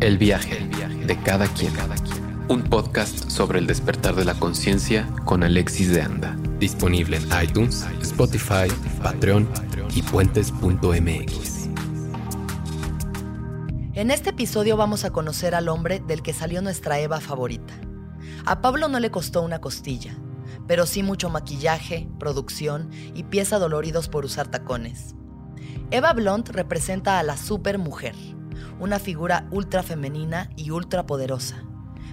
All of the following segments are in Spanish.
El viaje de cada quien. Un podcast sobre el despertar de la conciencia con Alexis de Anda. Disponible en iTunes, Spotify, Patreon y puentes.mx. En este episodio vamos a conocer al hombre del que salió nuestra Eva favorita. A Pablo no le costó una costilla, pero sí mucho maquillaje, producción y pies adoloridos por usar tacones. Eva Blunt representa a la supermujer, una figura ultra femenina y ultra poderosa.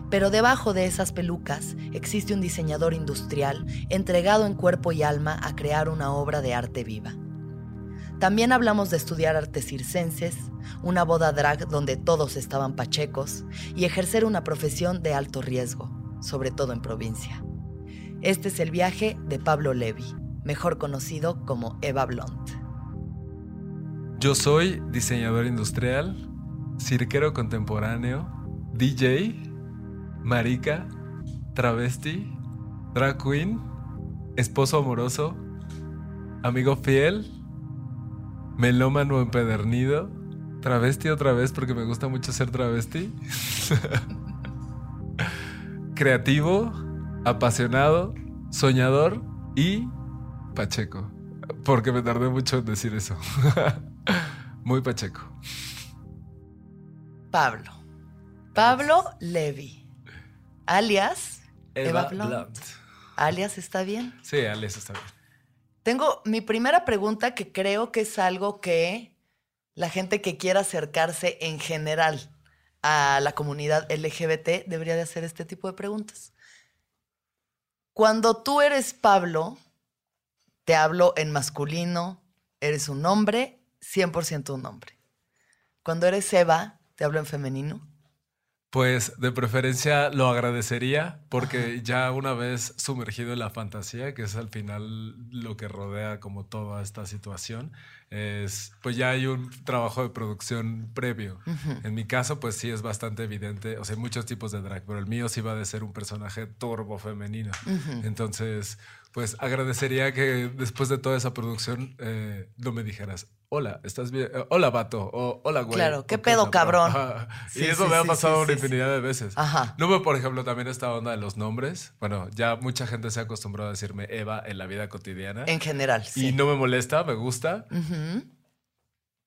Pero debajo de esas pelucas existe un diseñador industrial entregado en cuerpo y alma a crear una obra de arte viva. También hablamos de estudiar artes circenses, una boda drag donde todos estaban pachecos y ejercer una profesión de alto riesgo, sobre todo en provincia. Este es el viaje de Pablo Levy, mejor conocido como Eva Blunt. Yo soy diseñador industrial, cirquero contemporáneo, DJ, marica, travesti, drag queen, esposo amoroso, amigo fiel, melómano empedernido, travesti otra vez porque me gusta mucho ser travesti, creativo, apasionado, soñador y pacheco. Porque me tardé mucho en decir eso. Muy pacheco. Pablo. Pablo Levy. Alias Eva, Eva Blunt. Blunt. Alias está bien. Sí, Alias está bien. Tengo mi primera pregunta que creo que es algo que la gente que quiera acercarse en general a la comunidad LGBT debería de hacer este tipo de preguntas. Cuando tú eres Pablo, te hablo en masculino, eres un hombre, 100% un hombre. Cuando eres Eva, te hablo en femenino. Pues de preferencia lo agradecería porque ya una vez sumergido en la fantasía, que es al final lo que rodea como toda esta situación, es pues ya hay un trabajo de producción previo. En mi caso pues sí es bastante evidente, o sea, hay muchos tipos de drag, pero el mío sí va de ser un personaje turbo femenino. Entonces, pues agradecería que después de toda esa producción eh, no me dijeras, hola, ¿estás bien? Eh, hola, vato, o hola, güey. Claro, ¿qué pedo, cabrón? Sí, y eso sí, me ha pasado sí, una infinidad de veces. Ajá. No, pero por ejemplo, también esta onda de los nombres. Bueno, ya mucha gente se ha acostumbrado a decirme Eva en la vida cotidiana. En general, sí. Y no me molesta, me gusta.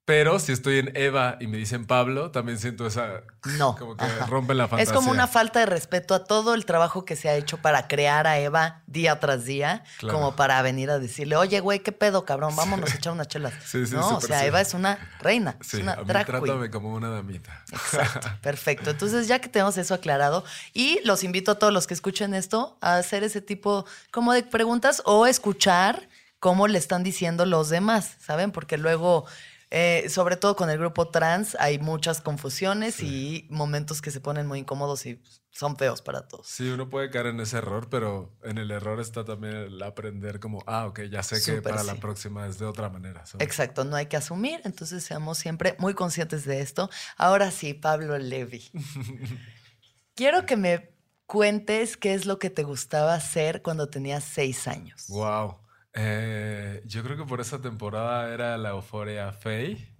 Pero si estoy en Eva y me dicen Pablo, también siento esa. No. Como que ajá. rompen la fantasía. Es como una falta de respeto a todo el trabajo que se ha hecho para crear a Eva día tras día, Claro. como para venir a decirle, oye, güey, qué pedo, cabrón, vámonos a echar unas chelas. Sí, sí, no, o sea, sí. Eva es una reina, Sí, es una a mí drag trátame como una damita. Exacto, perfecto. Entonces, ya que tenemos eso aclarado, y los invito a todos los que escuchen esto a hacer ese tipo como de preguntas o escuchar cómo le están diciendo los demás, ¿saben? Porque luego, eh, sobre todo con el grupo trans, hay muchas confusiones y momentos que se ponen muy incómodos y son feos para todos. Sí, uno puede caer en ese error, pero en el error está también el aprender como, ah, ok, ya sé que para sí. la próxima es de otra manera. ¿sabes? Exacto, no hay que asumir, entonces seamos siempre muy conscientes de esto. Ahora sí, Pablo Levy. Quiero que me cuentes qué es lo que te gustaba hacer cuando tenías seis años. Wow. Eh, yo creo que por esa temporada era la euforia Faye.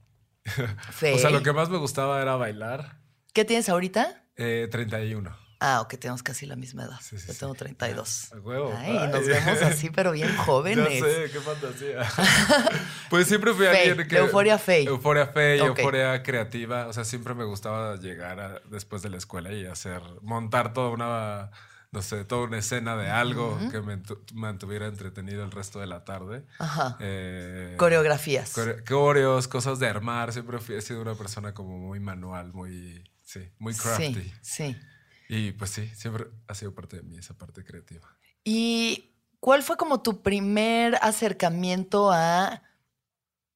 Fey. O sea, lo que más me gustaba era bailar. ¿Qué tienes ahorita? Eh, 31. Ah, ok, tenemos casi la misma edad. Sí, sí, Yo sí. tengo 32. A huevo. Ay, Ay. nos vemos así, pero bien jóvenes. Ya sé, qué fantasía. pues siempre fui Fey, alguien que... euforia Fey. Euforia Fey, euforia creativa. O sea, siempre me gustaba llegar a- después de la escuela y hacer... Montar toda una... No sé, toda una escena de algo que me mantuviera entretenido el resto de la tarde. Ajá. Eh, Coreografías. core- coreos, cosas de armar. Siempre he sido una persona como muy manual, muy... Sí, muy crafty. Sí, sí. Y pues sí, siempre ha sido parte de mí esa parte creativa. ¿Y cuál fue como tu primer acercamiento a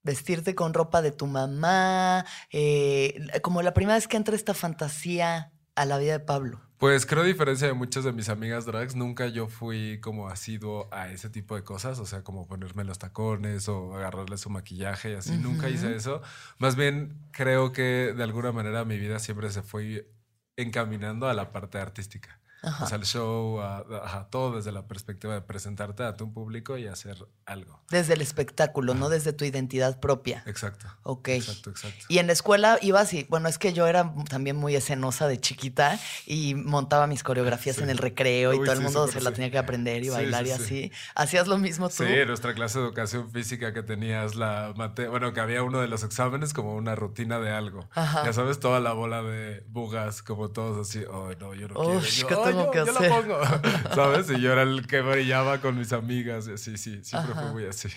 vestirte con ropa de tu mamá? Eh, como la primera vez que entra esta fantasía a la vida de Pablo. Pues creo a diferencia de muchas de mis amigas drags, nunca yo fui como asiduo a ese tipo de cosas, o sea, como ponerme los tacones o agarrarle su maquillaje y así, nunca hice eso. Más bien creo que de alguna manera mi vida siempre se fue encaminando a la parte artística. O sea, el show, ajá, todo desde la perspectiva de presentarte a tu público y hacer algo. Desde el espectáculo, no desde tu identidad propia. Exacto. Ok. Exacto, exacto. Y en la escuela ibas y, bueno, es que yo era también muy escenosa de chiquita y montaba mis coreografías en el recreo y todo el mundo se la tenía que aprender y bailar y así. ¿Hacías lo mismo tú? Sí, nuestra clase de educación física que tenías la mate bueno, que había uno de los exámenes como una rutina de algo. Ya sabes, toda la bola de bugas, como todos así, ay, no, yo no quiero. Yo, Yo pongo, ¿sabes? Y yo era el que brillaba con mis amigas y así, sí, siempre fue muy así.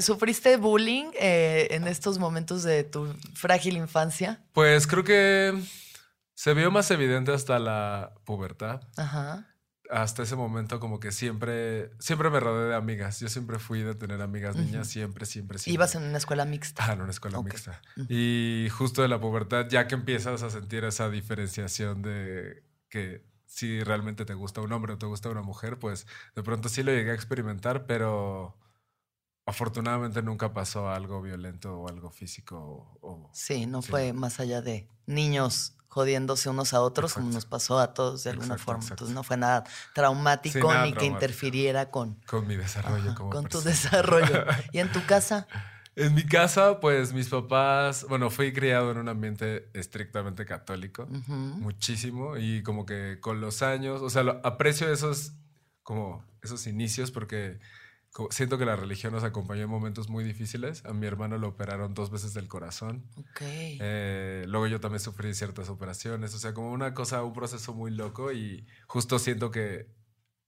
¿Sufriste bullying eh, en estos momentos de tu frágil infancia? Pues creo que se vio más evidente hasta la pubertad. Ajá hasta ese momento como que siempre, siempre me rodeé de amigas. Yo siempre fui de tener amigas niñas, siempre, siempre, siempre. ¿Ibas en una escuela mixta? Ah, en una escuela mixta. Y justo de la pubertad, ya que empiezas a sentir esa diferenciación de que si realmente te gusta un hombre o te gusta una mujer, pues de pronto sí lo llegué a experimentar, pero afortunadamente nunca pasó algo violento o algo físico. O, sí, no fue más allá de niños jodiéndose unos a otros, como nos pasó a todos de alguna forma. Entonces no fue nada traumático ni que interfiriera con... Con mi desarrollo como Con tu desarrollo. ¿Y en tu casa? En mi casa, pues mis papás, bueno, fui criado en un ambiente estrictamente católico, muchísimo, y como que con los años, o sea, aprecio esos, como esos inicios porque siento que la religión nos acompañó en momentos muy difíciles. A mi hermano lo operaron dos veces del corazón. Eh, luego yo también sufrí ciertas operaciones. O sea, como una cosa, un proceso muy loco y justo siento que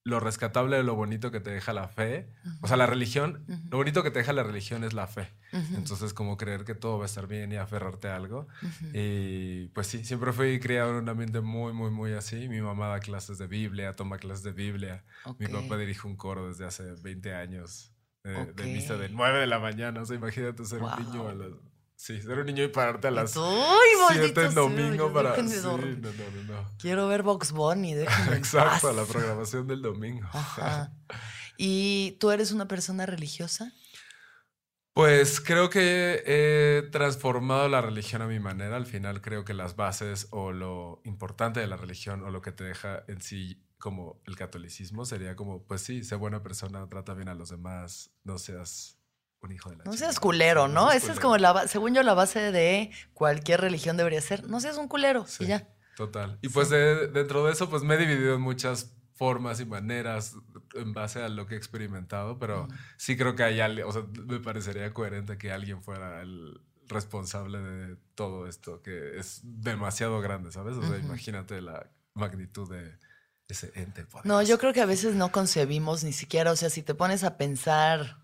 lo rescatable de lo bonito que te deja la fe, o sea, la religión, lo bonito que te deja la religión es la fe. Entonces, como creer que todo va a estar bien y aferrarte a algo. Y pues sí, siempre fui criado en un ambiente muy, muy, muy así. Mi mamá da clases de Biblia, toma clases de Biblia. Mi papá dirige un coro desde hace 20 años. Eh, de misa de 9 de la mañana. O sea, imagínate ser un niño a Sí, ser un niño y pararte a las 7 en domingo para. Sí, no, no, no, Quiero ver Box Bunny, Exacto, la programación del domingo. ¿Y tú eres una persona religiosa? Pues creo que he transformado la religión a mi manera. Al final creo que las bases o lo importante de la religión o lo que te deja en sí como el catolicismo sería como, pues sí, sé buena persona, trata bien a los demás, no seas un hijo de la No seas culero, ¿no? Esa es como la, según yo, la base de cualquier religión debería ser. No seas un culero y ya. Total. Y pues dentro de eso, pues me he dividido en muchas formas y maneras en base a lo que he experimentado, pero sí creo que hay alguien, o sea, me parecería coherente que alguien fuera el responsable de todo esto, que es demasiado grande, ¿sabes? O sea, imagínate la magnitud de ese ente. No, yo creo que a veces no concebimos ni siquiera, o sea, si te pones a pensar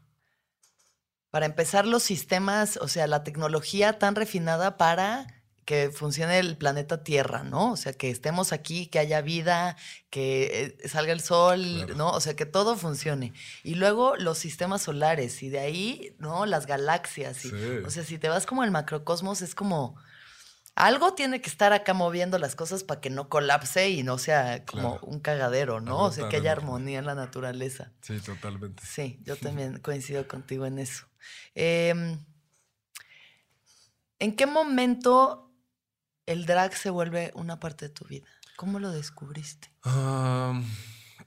para empezar, los sistemas, o sea, la tecnología tan refinada para que funcione el planeta Tierra, ¿no? O sea, que estemos aquí, que haya vida, que eh, salga el sol, ¿no? O sea, que todo funcione. Y luego los sistemas solares y de ahí, ¿no? Las galaxias. O sea, si te vas como el macrocosmos, es como... Algo tiene que estar acá moviendo las cosas para que no colapse y no sea como un cagadero, ¿no? O sea, que haya armonía en la naturaleza. Sí, totalmente. Sí, yo también coincido contigo en eso. Em, ¿En qué momento el drag se vuelve una parte de tu vida? ¿Cómo lo descubriste?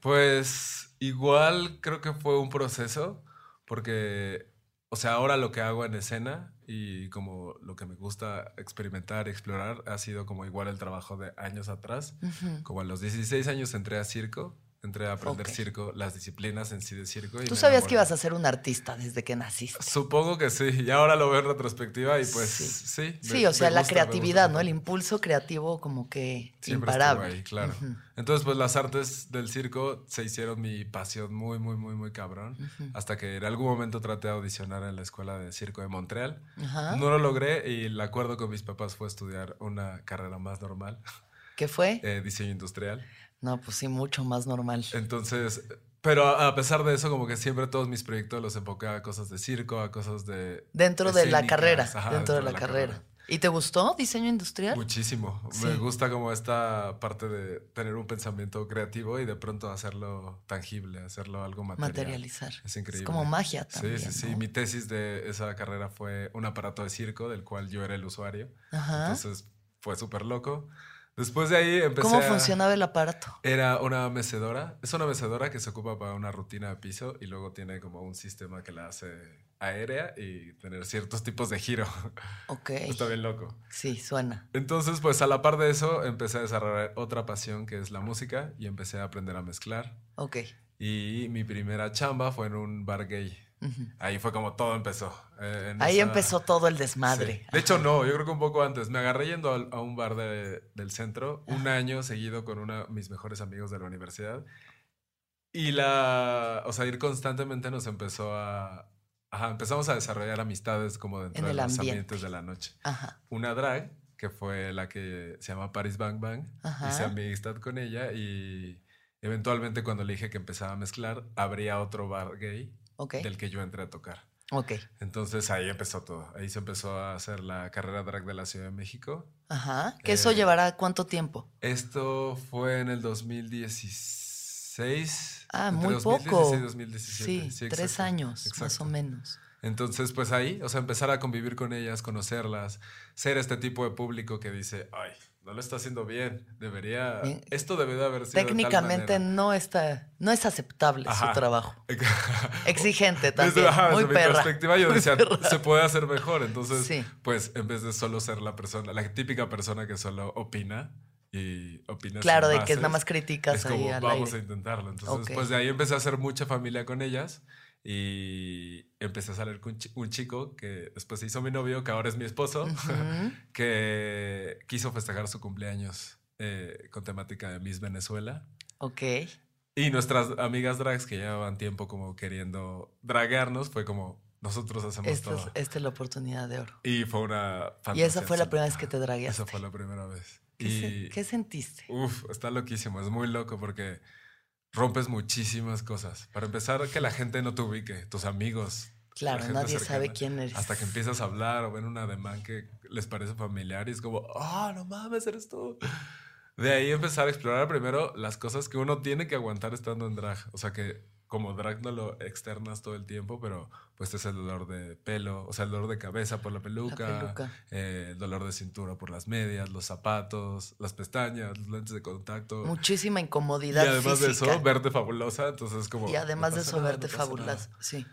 pues igual creo que fue un proceso, porque, o sea, ahora lo que hago en escena y como lo que me gusta experimentar, explorar, ha sido como igual el trabajo de años atrás. Como a los 16 años entré a circo entré a aprender circo, las disciplinas en sí de circo. ¿Tú sabías que ibas a ser un artista desde que naciste? Supongo que sí, y ahora lo veo en retrospectiva y pues sí. Sí, o sea, la creatividad, ¿no? El impulso creativo como que Siempre imparable. Ahí, claro. Entonces, pues las artes del circo se hicieron mi pasión muy, muy, muy, muy cabrón. Hasta que en algún momento traté de audicionar en la escuela de circo de Montreal. No lo logré y el acuerdo con mis papás fue estudiar una carrera más normal. ¿Qué fue? Eh, diseño industrial. No, pues sí, mucho más normal. Entonces, pero a pesar de eso, como que siempre todos mis proyectos los enfoqué a cosas de circo, a cosas de... Dentro de la carrera, dentro, de la, carrera. ¿Y te gustó diseño industrial? Muchísimo. Me gusta como esta parte de tener un pensamiento creativo y de pronto hacerlo tangible, hacerlo algo material. Materializar. Es increíble. Es como magia también. Sí, sí, sí. Mi tesis de esa carrera fue un aparato de circo del cual yo era el usuario. Ajá. Entonces fue súper loco. Después de ahí empecé ¿Cómo a- funcionaba el aparato? Era una mecedora. Es una mecedora que se ocupa para una rutina de piso y luego tiene como un sistema que la hace aérea y tener ciertos tipos de giro. Ok. Está bien loco. Sí, suena. Entonces, pues a la par de eso, empecé a desarrollar otra pasión que es la música y empecé a aprender a mezclar. Ok. Y mi primera chamba fue en un bar gay. Ahí fue como todo empezó. eh, Ahí esa- empezó todo el desmadre. Sí. De hecho, no, yo creo que un poco antes. Me agarré yendo a, un bar de- del centro un año seguido con uno de mis mejores amigos de la universidad. Y la, o sea, ir constantemente nos empezó a, ajá, empezamos a desarrollar amistades como dentro En de los ambiente. ambientes de la noche. Ajá. Una drag, que fue la que se llama Paris Bang Bang, Ajá. hice amistad con ella y eventualmente cuando le dije que empezaba a mezclar, habría otro bar gay Del que yo entré a tocar. Entonces ahí empezó todo. Ahí se empezó a hacer la carrera drag de la Ciudad de México. Ajá. ¿Que eso Eh, llevará cuánto tiempo? Esto fue en el 2016. Ah, entre muy 2016 poco. y 2017. Sí, tres exacto, años, más o menos. Entonces, pues ahí, o sea, empezar a convivir con ellas, conocerlas, ser este tipo de público que dice, ay, no lo está haciendo bien, debería, esto debe de haber sido de tal Técnicamente manera". no está, no es aceptable Ajá. su trabajo. Exigente también. Desde, ajá, muy desde mi perspectiva yo decía, se puede hacer mejor. Entonces, Sí. pues en vez de solo ser la persona, la típica persona que solo opina y opina Claro, de que nada bases, más criticas es ahí como, al vamos aire. a intentarlo. Entonces, pues de ahí empecé a hacer mucha familia con ellas y empecé a salir con un chi- un chico que después se hizo mi novio, que ahora es mi esposo, que quiso festejar su cumpleaños eh, con temática de Miss Venezuela. Ok. Y nuestras amigas drags que llevaban tiempo como queriendo dragarnos, fue como, nosotros hacemos Esta es, todo. esta es la oportunidad de oro. Y fue una Y esa fantasía fue la primera vez que te dragueaste. Esa fue la primera vez. ¿Qué, se- Y, qué sentiste? Uf, está loquísimo, es muy loco porque rompes muchísimas cosas. Para empezar, que la gente no te ubique, tus amigos. la Claro, nadie sabe cercana, quién eres. Hasta que empiezas a hablar o ven un ademán que les parece familiar y es como, ah, no mames, eres tú. De ahí empezar a explorar primero las cosas que uno tiene que aguantar estando en drag. O sea que como drag no lo externas todo el tiempo, pero pues es el dolor de pelo, o sea, el dolor de cabeza por la peluca, La peluca. eh, el dolor de cintura por las medias, los zapatos, las pestañas, los lentes de contacto. Muchísima y incomodidad además de física. eso, verte fabulosa, entonces como... y además no de eso, nada, verte no fabulosa. Sí.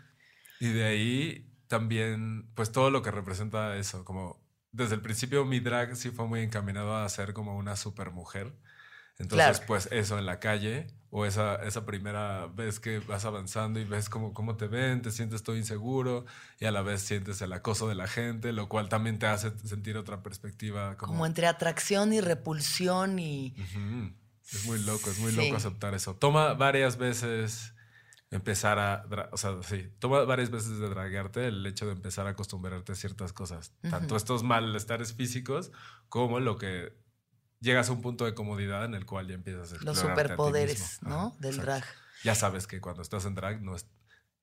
Y de ahí también, pues todo lo que representa eso, como desde el principio mi drag sí fue muy encaminado a ser como una super mujer. Entonces, Claro. pues eso en la calle o esa, esa primera vez que vas avanzando y ves cómo, cómo te ven, te sientes todo inseguro y a la vez sientes el acoso de la gente, lo cual también te hace sentir otra perspectiva. Como, Como entre atracción y repulsión y... Es muy loco, es muy Sí. loco aceptar eso. Toma varias veces empezar a, o sea, sí, toma varias veces de draguearte el hecho de empezar a acostumbrarte a ciertas cosas, tanto estos malestares físicos como lo que llegas a un punto de comodidad en el cual ya empiezas a Los a superpoderes. ¿no? Ajá, Del exacto. drag. Ya sabes que cuando estás en drag no es,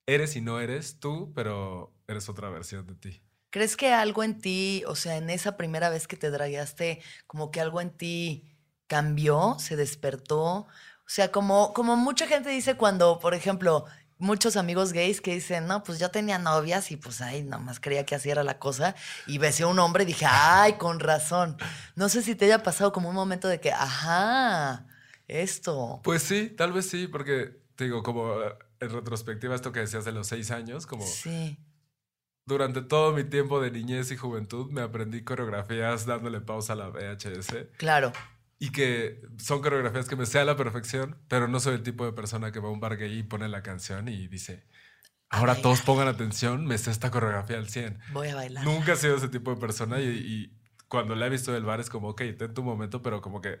eres y no eres tú, pero eres otra versión de ti. ¿Crees que algo en ti, o sea, en esa primera vez que te dragueaste, como que algo en ti cambió, se despertó? O sea, como, como mucha gente dice cuando, por ejemplo, muchos amigos gays que dicen, no, pues yo tenía novias y pues ahí nomás creía que así era la cosa. Y besé a un hombre y dije, ay, con razón. No sé si te haya pasado como un momento de que, ajá, esto. Pues sí, tal vez sí, porque te digo, como eh, en retrospectiva esto que decías de los seis años, como Sí. durante todo mi tiempo de niñez y juventud me aprendí coreografías dándole pausa a la VHS Claro. Y que son coreografías que me sé a la perfección, pero no soy el tipo de persona que va a un bar gay y pone la canción y dice, ahora todos pongan atención, me sé esta coreografía al 100. Voy a bailar. Nunca he sido ese tipo de persona y, y cuando la he visto del bar es como, ok, ten tu momento, pero como que,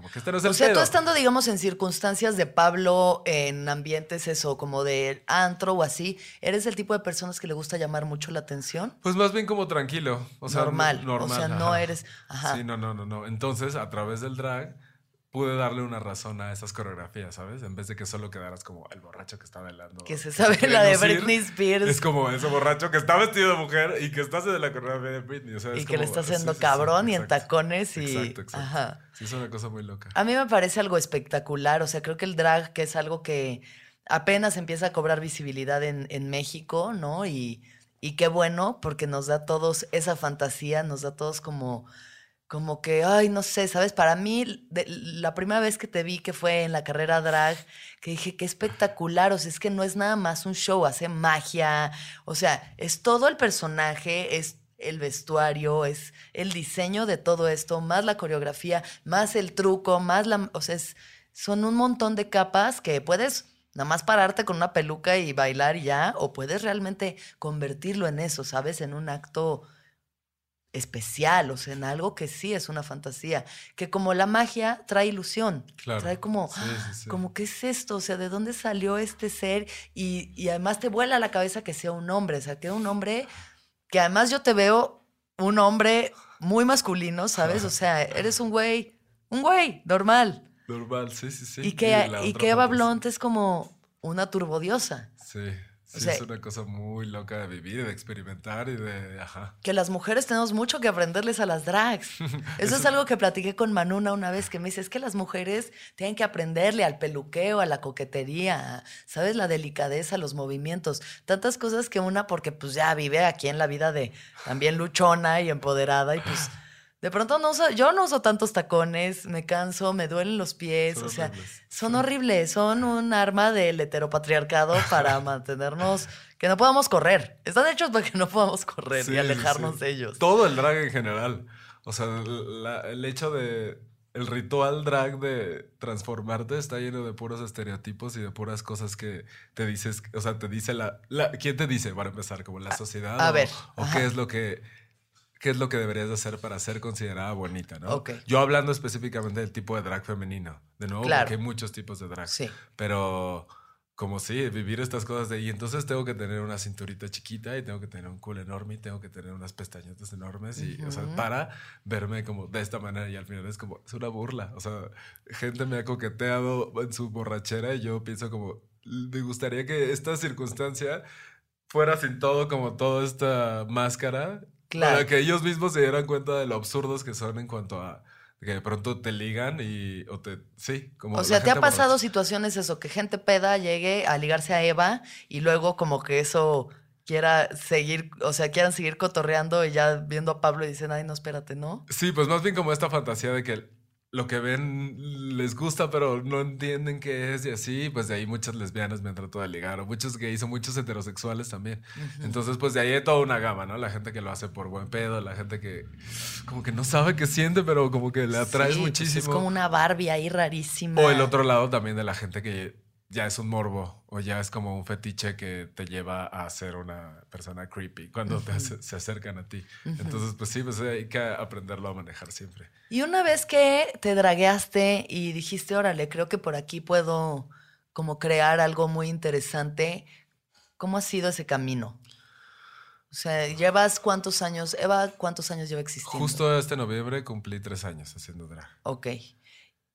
como que este no es el O sea, tú estando, digamos, en circunstancias de Pablo, en ambientes eso, como de antro o así, ¿eres el tipo de personas que le gusta llamar mucho la atención? Pues más bien como tranquilo. O sea, Normal, no- o sea, no ajá. eres- ajá. Sí, no, no, no, no. Entonces, a través del drag, pude darle una razón a esas coreografías, ¿sabes? En vez de que solo quedaras como el borracho que está bailando. Que se sabe la de Britney Spears. Es como ese borracho que está vestido de mujer y que está haciendo la coreografía de Britney. O sea, y es que le está haciendo sí, sí, sí, cabrón y en tacones y... Exacto, exacto. Ajá. Sí, es una cosa muy loca. A mí me parece algo espectacular, o sea, creo que el drag, que es algo que apenas empieza a cobrar visibilidad en, en México, ¿no? Y, y qué bueno, porque nos da a todos esa fantasía, nos da a todos como, como que, ay, no sé, ¿sabes? Para mí, la primera vez que te vi, que fue en la carrera drag, que dije, qué espectacular, o sea, es que no es nada más un show, hace magia, o sea, es todo el personaje, es el vestuario, es el diseño de todo esto, más la coreografía, más el truco, más la, o sea, son un montón de capas que puedes nada más pararte con una peluca y bailar y ya, o puedes realmente convertirlo en eso, ¿sabes? En un acto especial, o sea, en algo que sí es una fantasía, que como la magia trae ilusión, trae como, como, ¿qué es esto? O sea, ¿de dónde salió este ser? Y, y, además te vuela la cabeza que sea un hombre, o sea, que un hombre, que además yo te veo un hombre muy masculino, ¿sabes? O sea, eres un güey, un güey, normal. Normal, sí, sí, sí. Y que, y, que Eva es como una turbodiosa. Sí. Sí, es una cosa muy loca de vivir, de experimentar y de... Ajá. Que las mujeres tenemos mucho que aprenderles a las drags. Eso es algo que platiqué con Manuna una vez, que me dice, es que las mujeres tienen que aprenderle al peluqueo, a la coquetería, ¿sabes? La delicadeza, los movimientos. Tantas cosas que una, porque pues ya vive aquí en la vida de también luchona y empoderada y pues de pronto no uso, yo no uso tantos tacones, me canso, me duelen los pies, o sea, son horribles, son un arma del heteropatriarcado para mantenernos, que no podamos correr. Están hechos para que no podamos correr y alejarnos de ellos. Todo el drag en general. O sea, el hecho de el ritual drag de transformarte está lleno de puros estereotipos y de puras cosas que te dices, o sea, te dice la, ¿quién te dice para empezar? Como la sociedad. A, ver. O qué es lo que qué es lo que deberías de hacer para ser considerada bonita, ¿no? Yo hablando específicamente del tipo de drag femenino, de nuevo, porque hay muchos tipos de drag. Sí. Pero como sí, vivir estas cosas de, y entonces tengo que tener una cinturita chiquita y tengo que tener un culo enorme y tengo que tener unas pestañotas enormes y, o sea, para verme como de esta manera y al final es como, es una burla. O sea, gente me ha coqueteado en su borrachera y yo pienso como, me gustaría que esta circunstancia fuera sin todo como toda esta máscara para que ellos mismos se dieran cuenta de lo absurdos que son en cuanto a que de pronto te ligan y o te sí como o sea te ha pasado situaciones eso que gente peda llegue a ligarse a Eva y luego como que eso quiera seguir o sea quieran seguir cotorreando y ya viendo a Pablo y dicen ay no espérate no sí pues más bien como esta fantasía de que lo que ven les gusta, pero no entienden qué es y así, pues de ahí muchas lesbianas me han tratado de ligar, o muchos gays o muchos heterosexuales también. Entonces, pues de ahí hay toda una gama, ¿no? La gente que lo hace por buen pedo, la gente que como que no sabe qué siente, pero como que le atrae muchísimo. Pues es como una Barbie ahí rarísima. O el otro lado también de la gente que ya es un morbo o ya es como un fetiche que te lleva a ser una persona creepy cuando se acercan a ti. Entonces, pues sí, pues hay que aprenderlo a manejar siempre. Y una vez que te dragueaste y dijiste, órale, creo que por aquí puedo como crear algo muy interesante, ¿cómo ha sido ese camino? O sea, ¿llevas cuántos años? Eva, ¿cuántos años lleva existiendo? Justo este noviembre cumplí tres años haciendo drag. Ok.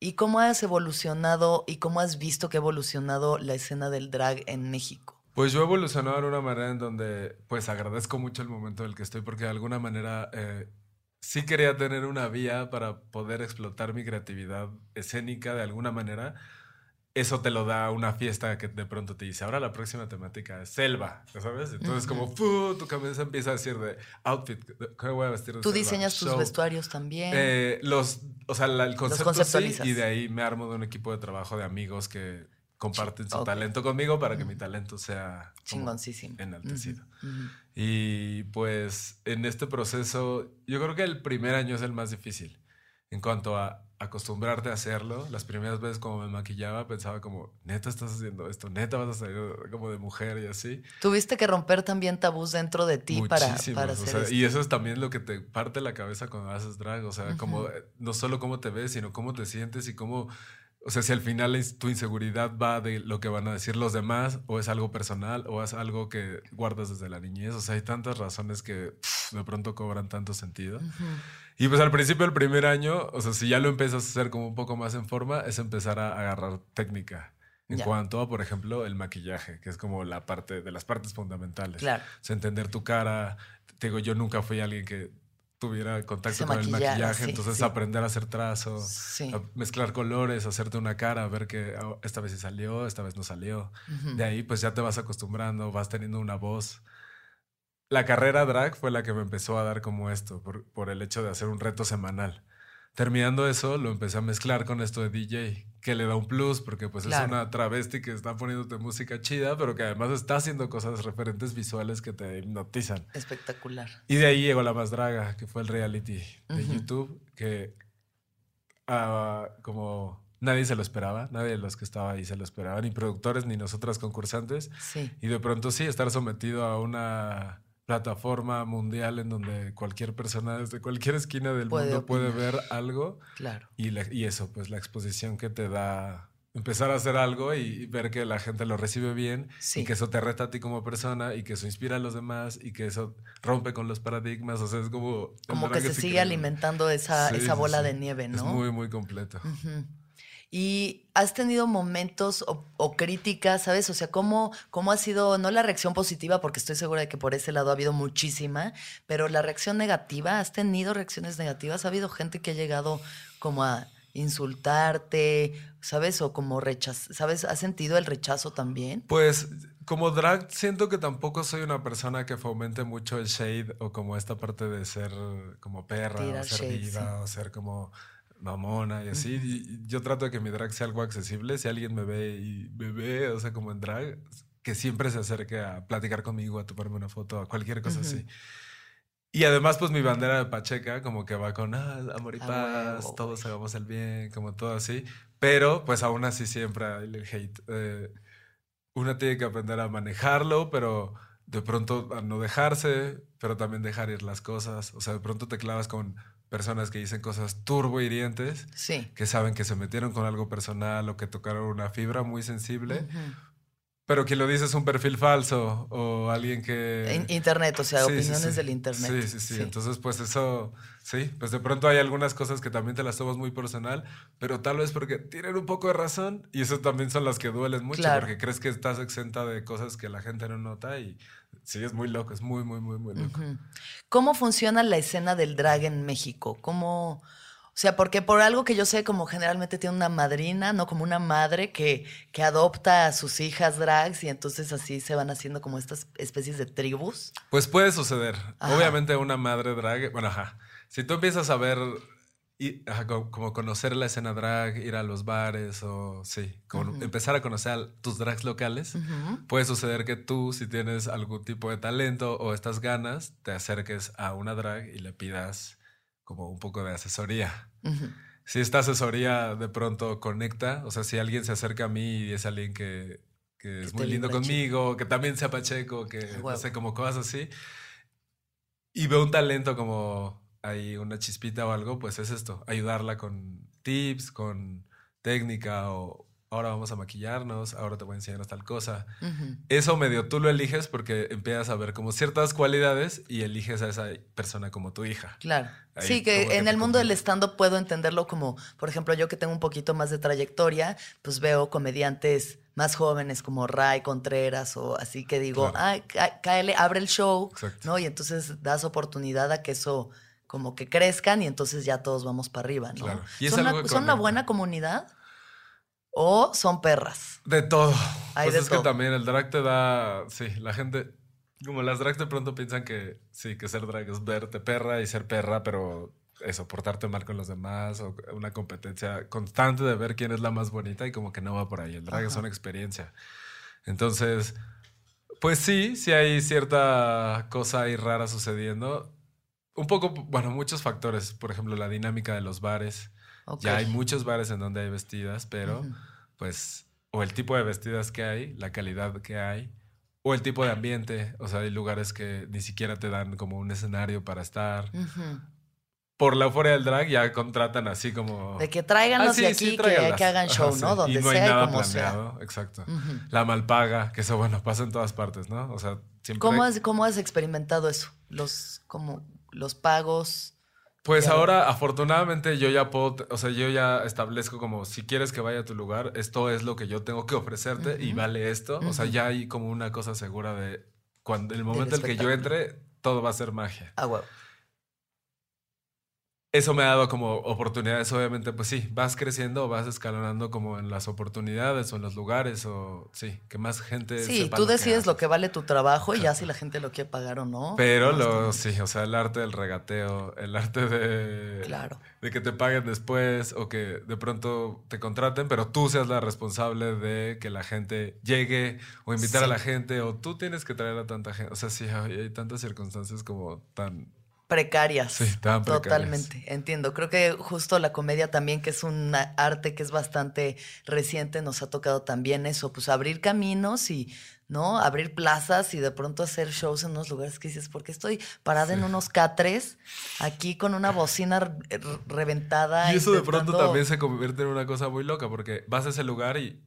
¿Y cómo has evolucionado y cómo has visto que ha evolucionado la escena del drag en México? Pues yo he evolucionado en una manera en donde pues agradezco mucho el momento en el que estoy porque de alguna manera eh, sí quería tener una vía para poder explotar mi creatividad escénica de alguna manera eso te lo da una fiesta que de pronto te dice, ahora la próxima temática es selva, ¿sabes? Entonces como tu cabeza empieza a decir de outfit, ¿qué voy a vestir? De Tú diseñas tus vestuarios también. Eh, los, o sea, el concepto sí, y de ahí me armo de un equipo de trabajo de amigos que comparten su talento conmigo para que mi talento sea chingoncísimo, enaltecido. Y pues en este proceso, yo creo que el primer año es el más difícil en cuanto a acostumbrarte a hacerlo. Las primeras veces como me maquillaba pensaba como, neta estás haciendo esto, neta vas a salir como de mujer y así. Tuviste que romper también tabús dentro de ti para, para hacer Y eso es también lo que te parte la cabeza cuando haces drag, o sea, como no solo cómo te ves, sino cómo te sientes y cómo... O sea, si al final tu inseguridad va de lo que van a decir los demás, o es algo personal, o es algo que guardas desde la niñez. O sea, hay tantas razones que de pronto cobran tanto sentido. Y pues al principio del primer año, o sea, si ya lo empiezas a hacer como un poco más en forma, es empezar a agarrar técnica. En cuanto a, por ejemplo, el maquillaje, que es como la parte de las partes fundamentales. Claro. O entender tu cara. Te digo, yo nunca fui alguien que tuviera contacto con el maquillaje, entonces aprender a hacer trazos, mezclar colores, hacerte una cara, ver que oh, esta vez sí salió, esta vez no salió. De ahí pues ya te vas acostumbrando, vas teniendo una voz. La carrera drag fue la que me empezó a dar como esto, por, el hecho de hacer un reto semanal. terminando eso, lo empecé a mezclar con esto de DJ, que le da un plus, porque pues es una travesti que está poniéndote música chida, pero que además está haciendo cosas referentes visuales que te hipnotizan. Espectacular. Y de ahí llegó La Más Draga, que fue el reality de YouTube, que uh, como nadie se lo esperaba, nadie de los que estaba ahí se lo esperaba, ni productores, ni nosotras concursantes. Sí. Y de pronto sí, estar sometido a una plataforma mundial en donde cualquier persona desde cualquier esquina del mundo puede ver algo. Claro. Y, y, eso, pues la exposición que te da empezar a hacer algo y ver que la gente lo recibe bien y que eso te reta a ti como persona y que eso inspira a los demás y que eso rompe con los paradigmas. O sea, es como... Como que se sigue alimentando esa, esa bola de nieve, ¿no? Es muy, muy completo. Y has tenido momentos o, críticas, ¿sabes? O sea, ¿cómo, ¿cómo ha sido, no la reacción positiva, porque estoy segura de que por ese lado ha habido muchísima, pero la reacción negativa, ¿has tenido reacciones negativas? ¿Ha habido gente que ha llegado como a insultarte, ¿sabes? O como rechazo, ¿sabes? ¿Has sentido el rechazo también? Pues como drag siento que tampoco soy una persona que fomente mucho el shade o como esta parte de ser como perra o ser viva o ser como mamona y así. yo trato de que mi drag sea algo accesible. Si alguien me ve y me ve, o sea, como en drag, que siempre se acerque a platicar conmigo, a tomarme una foto, a cualquier cosa así. Y además, pues mi bandera de Pacheca, como que va con ah, amor y paz, todos hagamos el bien, como todo así. Pero, pues aún así siempre hay el hate. Eh, una tiene que aprender a manejarlo, pero de pronto a no dejarse, pero también dejar ir las cosas. O sea, de pronto te clavas con personas que dicen cosas turbo hirientes, sí. que saben que se metieron con algo personal o que tocaron una fibra muy sensible. Pero quien lo dice es un perfil falso o alguien que... internet, o sea, opiniones del internet. Sí, sí, sí, Entonces, pues eso, sí, pues de pronto hay algunas cosas que también te las tomas muy personal, pero tal vez porque tienen un poco de razón y eso también son las que duelen mucho, porque crees que estás exenta de cosas que la gente no nota y Sí, es muy loco, es muy, muy, muy, muy loco. ¿Cómo funciona la escena del drag en México? ¿Cómo, o sea, porque por algo que yo sé, como generalmente tiene una madrina, ¿no? Como una madre que, que adopta a sus hijas drags y entonces así se van haciendo como estas especies de tribus. Pues puede suceder. Obviamente una madre drag, bueno, ajá. Si tú empiezas a ver y, como conocer la escena drag, ir a los bares o sí, empezar a conocer a tus drags locales, puede suceder que tú, si tienes algún tipo de talento o estas ganas, te acerques a una drag y le pidas como un poco de asesoría. Si esta asesoría de pronto conecta, o sea, si alguien se acerca a mí y es alguien que, es muy lindo conmigo, que también sea pacheco, que no sé, como cosas así, y veo un talento como hay una chispita o algo, pues es esto, ayudarla con tips, con técnica o ahora vamos a maquillarnos, ahora te voy a enseñar tal cosa. Eso medio tú lo eliges porque empiezas a ver como ciertas cualidades y eliges a esa persona como tu hija. Claro. sí, que, en el mundo del stand-up puedo entenderlo como, por ejemplo, yo que tengo un poquito más de trayectoria, pues veo comediantes más jóvenes como Ray Contreras o así que digo, ay, cáele, abre el show, ¿no? Y entonces das oportunidad a que eso como que crezcan y entonces ya todos vamos para arriba, ¿no? Claro. ¿Son, una, buena comunidad? ¿O son perras? De todo. Hay pues es que también el drag te da. Sí, la gente. Como las drags de pronto piensan que sí, que ser drag es verte perra y ser perra, pero eso, portarte mal con los demás o una competencia constante de ver quién es la más bonita y como que no va por ahí. El drag es una experiencia. Entonces, pues sí, sí hay cierta cosa ahí rara sucediendo. Un poco, bueno, muchos factores. Por ejemplo, la dinámica de los bares. Ya hay muchos bares en donde hay vestidas, pero pues, o el tipo de vestidas que hay, la calidad que hay, o el tipo de ambiente. O sea, hay lugares que ni siquiera te dan como un escenario para estar. Por la euforia del drag ya contratan así como... De que tráiganos ah, aquí, que, que, hagan show, ¿no? Donde y no hay sea nada planeado, exacto. La malpaga, que eso, bueno, pasa en todas partes, ¿no? O sea, siempre... ¿Cómo has, cómo has experimentado eso? Los, como los pagos. Pues ahora, afortunadamente, yo ya puedo, o sea, yo ya establezco como si quieres que vaya a tu lugar, esto es lo que yo tengo que ofrecerte y vale esto. O sea, ya hay como una cosa segura de cuando el momento en que yo entre, todo va a ser magia. Ah, wow. Eso me ha dado como oportunidades, obviamente, pues sí, vas creciendo, vas escalonando como en las oportunidades o en los lugares o sí, que más gente... Sí, tú decides lo que vale tu trabajo y ya si la gente lo quiere pagar o no. Pero lo, sí, o sea, el arte del regateo, el arte de... Claro. De que te paguen después o que de pronto te contraten, pero tú seas la responsable de que la gente llegue o invitar a la gente o tú tienes que traer a tanta gente. O sea, sí, hay tantas circunstancias como tan precarias. Sí, estaban precarias. Totalmente, entiendo. Creo que justo la comedia también, que es un arte que es bastante reciente, nos ha tocado también eso, pues abrir caminos y, ¿no? Abrir plazas y de pronto hacer shows en unos lugares que dices, ¿por qué estoy parada en unos catres aquí con una bocina reventada? Y eso de pronto también se convierte en una cosa muy loca, porque vas a ese lugar y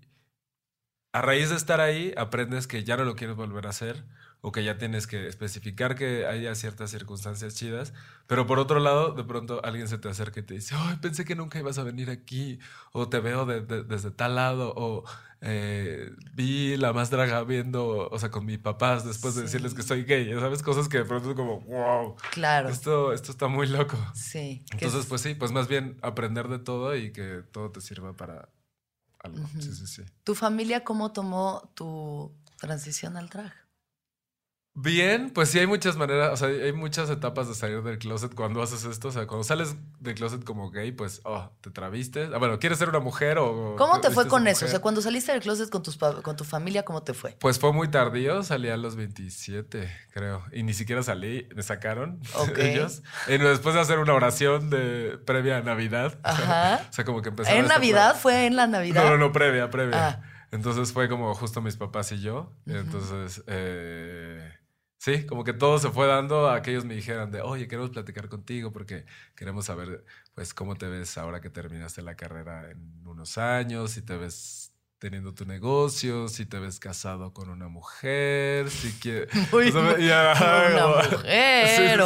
a raíz de estar ahí aprendes que ya no lo quieres volver a hacer o que ya tienes que especificar que haya ciertas circunstancias chidas, pero por otro lado, de pronto alguien se te acerca y te dice, ay, pensé que nunca ibas a venir aquí, o te veo desde tal lado, o eh, vi la más draga viendo, o sea, con mis papás después de decirles que soy gay, ¿sabes? Cosas que de pronto es como, wow, claro. esto, esto está muy loco. Sí. Entonces, pues sí, pues más bien aprender de todo y que todo te sirva para algo. Sí, sí, sí. ¿Tu familia cómo tomó tu transición al drag? Bien, pues sí hay muchas maneras, o sea, hay muchas etapas de salir del closet cuando haces esto. O sea, cuando sales del closet como gay, pues, oh, te traviste. Ah, bueno, ¿quieres ser una mujer o...? ¿Cómo te fue con eso? O sea, cuando saliste del closet con, tus, con tu familia, ¿cómo te fue? Pues fue muy tardío, salí a los 27, creo. Y ni siquiera salí, me sacaron ellos. Y después de hacer una oración de previa a Navidad. Ajá. o sea, como que empezaron ¿En Navidad? ¿Fue en la Navidad? No, no, no, previa, previa. Ah. Entonces fue como justo mis papás y yo. Entonces... Eh, Sí, como que todo se fue dando a que ellos me dijeran de, oye, queremos platicar contigo porque queremos saber, pues, cómo te ves ahora que terminaste la carrera en unos años, si te ves teniendo tu negocio, si te ves casado con una mujer, si quieres... una mujer.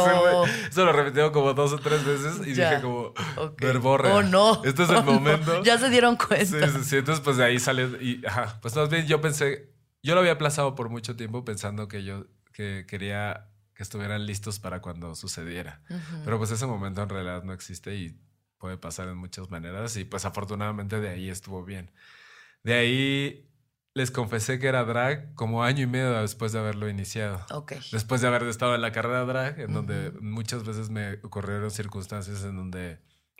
eso lo repitió como dos o tres veces y dije como, okay. Oh, no. Este es el momento. ya se dieron cuenta. Sí, sí, sí. Entonces, pues de ahí sale y, ajá, pues más bien yo pensé, yo lo había aplazado por mucho tiempo pensando que yo que quería que estuvieran listos para cuando sucediera. Pero pues ese momento en realidad no existe y puede pasar en muchas maneras y pues afortunadamente de ahí estuvo bien. De ahí les confesé que era drag como año y medio después de haberlo iniciado. Después de haber estado en la carrera drag, en donde muchas veces me ocurrieron circunstancias en donde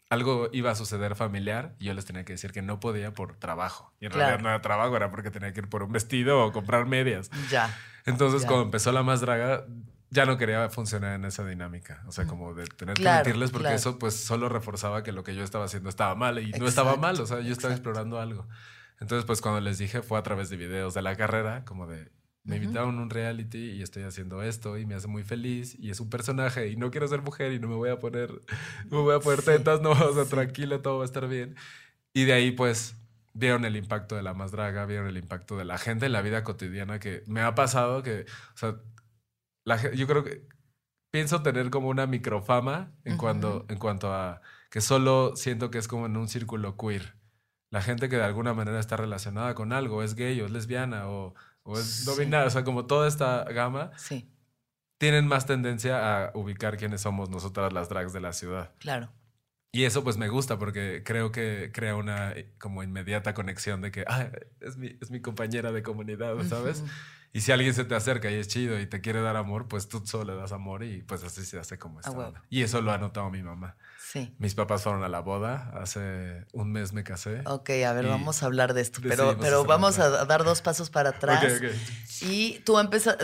algo iba a suceder familiar y yo les tenía que decir que no podía por trabajo. Y en realidad no era trabajo, era porque tenía que ir por un vestido o comprar medias. Ya. Entonces, cuando empezó la más draga, ya no quería funcionar en esa dinámica. O sea, como de tener que mentirles porque eso pues solo reforzaba que lo que yo estaba haciendo estaba mal y no estaba mal. O sea, yo estaba explorando algo. Entonces, pues cuando les dije fue a través de videos de la carrera, como de me invitaron a un reality y estoy haciendo esto y me hace muy feliz y es un personaje y no quiero ser mujer y no me voy a poner, no me voy a poner tetas, no, o sea, tranquilo, todo va a estar bien. Y de ahí pues vieron el impacto de la más draga, vieron el impacto de la gente en la vida cotidiana que me ha pasado que, o sea, la, yo creo que pienso tener como una microfama en, cuanto, en cuanto a que solo siento que es como en un círculo queer. La gente que de alguna manera está relacionada con algo, es gay o es lesbiana o o es no binario, o sea, como toda esta gama, sí. tienen más tendencia a ubicar quiénes somos nosotras las drags de la ciudad. Claro. Y eso pues me gusta porque creo que crea una como inmediata conexión de que ah, es, mi, es mi compañera de comunidad, ¿sabes? Y si alguien se te acerca y es chido y te quiere dar amor, pues tú solo le das amor y pues así se hace como está. Y eso lo ha notado mi mamá. Sí. Mis papás fueron a la boda, hace un mes me casé. Ok, a ver, vamos a hablar de esto, pero, pero vamos a dar dos pasos para atrás. Y tú,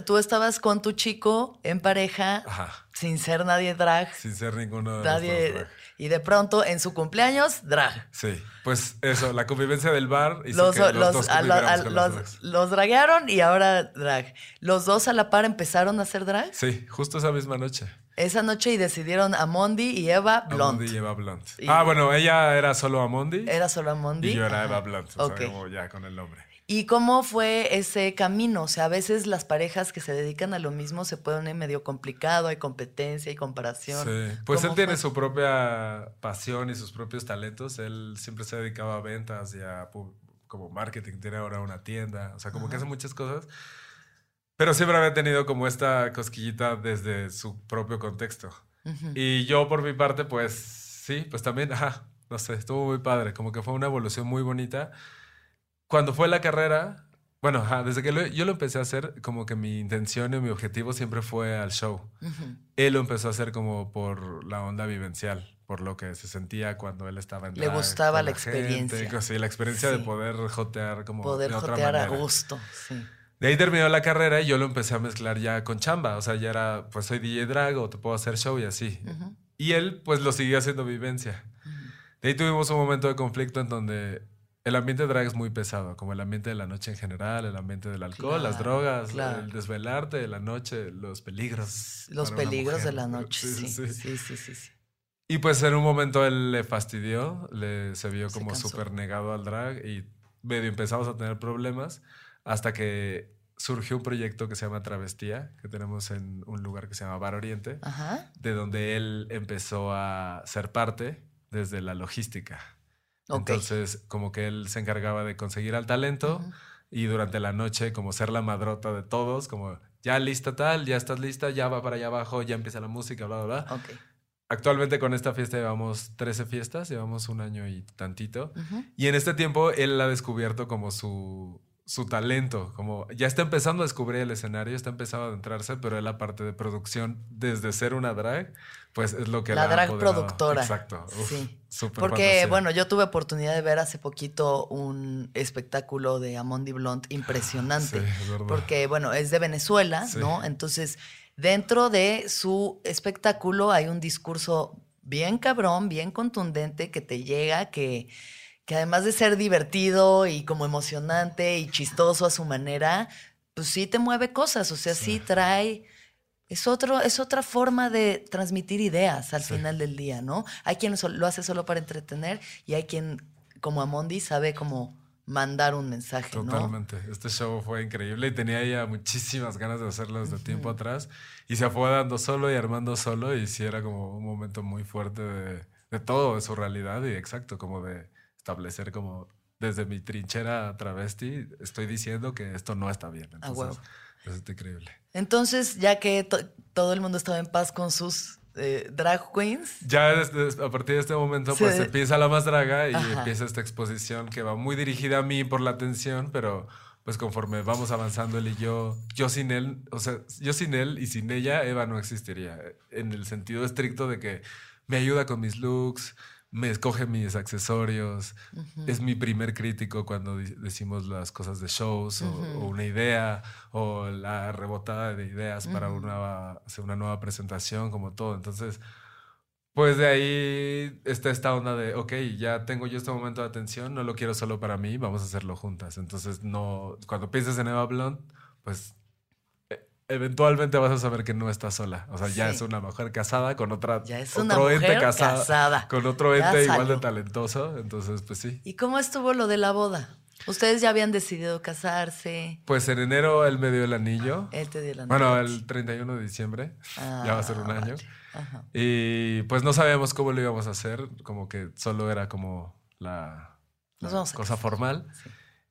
tú estabas con tu chico en pareja, sin ser nadie drag. Sin ser ninguno de nadie, drag. Y de pronto, en su cumpleaños, drag. Sí, pues eso, la convivencia del bar. Y los, los, los, los, draguearon y ahora drag. ¿Los dos a la par empezaron a hacer drag? Sí, justo esa misma noche esa noche y decidieron a Mondi y Eva Blunt. Mondi y Eva Blunt. ah, bueno, ella era solo Amondi. Era solo Amondi. Y yo era Eva Blunt, o sea, como ya con el nombre. ¿Y cómo fue ese camino? O sea, a veces las parejas que se dedican a lo mismo se pueden medio complicado, hay competencia y comparación. Sí, pues él tiene su propia pasión y sus propios talentos. Él siempre se ha dedicado a ventas y a como marketing, tiene ahora una tienda, o sea, como que hace muchas cosas. Pero siempre había tenido como esta cosquillita desde su propio contexto. Y yo por mi parte, pues Sí, pues también, ajá, no sé, estuvo muy padre, como que fue una evolución muy bonita. Cuando fue la carrera, bueno, ajá, desde que lo- yo lo empecé a hacer, como que mi intención y mi objetivo siempre fue al show. Ujú. Él lo empezó a hacer como por la onda vivencial, por lo que se sentía cuando él estaba en Le drag gustaba la gente, experiencia. co- sí, la experiencia de Sí. poder jotear como Poder de otra jotear a manera. gusto. Sí. De ahí terminó la carrera y yo lo empecé a mezclar ya con chamba. O sea, ya era, pues soy DJ drag o te puedo hacer show y así. Ujú. Y él, pues lo siguió haciendo vivencia. De ahí tuvimos un momento de conflicto en donde el ambiente drag es muy pesado, como el ambiente de la noche en general, el ambiente del alcohol, las drogas, claro. el desvelarte de la noche, los peligros. Los peligros de la noche, sí. sí. Sí, sí, sí, sí. Y pues en un momento él le fastidió, le, se vio como súper negado al drag y medio empezamos a tener problemas hasta que surgió un proyecto que se llama Travestía, que tenemos en un lugar que se llama Bar Oriente, Ajá. de donde él empezó a ser parte desde la logística. Entonces, como que él se encargaba de conseguir al talento y durante la noche como ser la madrota de todos, como ya lista tal, ya estás lista, ya va para allá abajo, ya empieza la música, bla, bla, bla. Actualmente con esta fiesta llevamos 13 fiestas, llevamos un año y tantito. Y en este tiempo él ha descubierto como su, su talento, como ya está empezando a descubrir el escenario, está empezando a adentrarse, pero él la parte de producción, desde ser una drag, pues es lo que La le ha drag productora. Exacto. Uf, Sí. súper Porque, fantasía. bueno, yo tuve oportunidad de ver hace poquito un espectáculo de Amondi Blunt impresionante. Sí, es verdad. porque, bueno, es de Venezuela, Sí. ¿no? Entonces, dentro de su espectáculo hay un discurso bien cabrón, bien contundente, que te llega, que, que además de ser divertido y como emocionante y chistoso a su manera, pues sí te mueve cosas, o sea, sí, Sí. trae... Es, otro, es otra forma de transmitir ideas al Sí. final del día, ¿no? Hay quien lo hace solo para entretener y hay quien, como Amondi, sabe como mandar un mensaje, ¿no? Totalmente. Este show fue increíble y tenía ya muchísimas ganas de hacerlo desde tiempo atrás. Y se fue dando solo y armando solo. Y sí era como un momento muy fuerte de, de todo, de su realidad. Y exacto, como de establecer como desde mi trinchera travesti, estoy diciendo que esto no está bien. Entonces, huevo. eso está increíble. Entonces, ya que to- todo el mundo estaba en paz con sus eh, drag queens, Ya desde- a partir de este momento, Sí. pues empieza la más draga y Ajá. empieza esta exposición que va muy dirigida a mí por la atención, pero pues conforme vamos avanzando él y yo, yo sin él, o sea, yo sin él y sin ella, Eva no existiría. En el sentido estricto de que me ayuda con mis looks, me escoge mis accesorios, es mi primer crítico cuando decimos las cosas de shows o, o una idea o la rebotada de ideas para una, una nueva presentación, como todo. Entonces, pues de ahí está esta onda de, ok, ya tengo yo este momento de atención, no lo quiero solo para mí, vamos a hacerlo juntas. Entonces, no, cuando pienses en Eva Blunt, pues eventualmente vas a saber que no estás sola. O sea, ya es una mujer casada con otra, Ya es otro una ente mujer casada, casada. con otro Ya ente igual de talentoso. Entonces, pues sí. ¿y cómo estuvo lo de la boda? Ustedes ya habían decidido casarse, Pues en enero él me dio el anillo. él te dio la Bueno, noche. el 31 de diciembre. Ah, ya va a ser un año. Ajá. Y pues no sabíamos cómo lo íbamos a hacer, como que solo era como la, la cosa formal.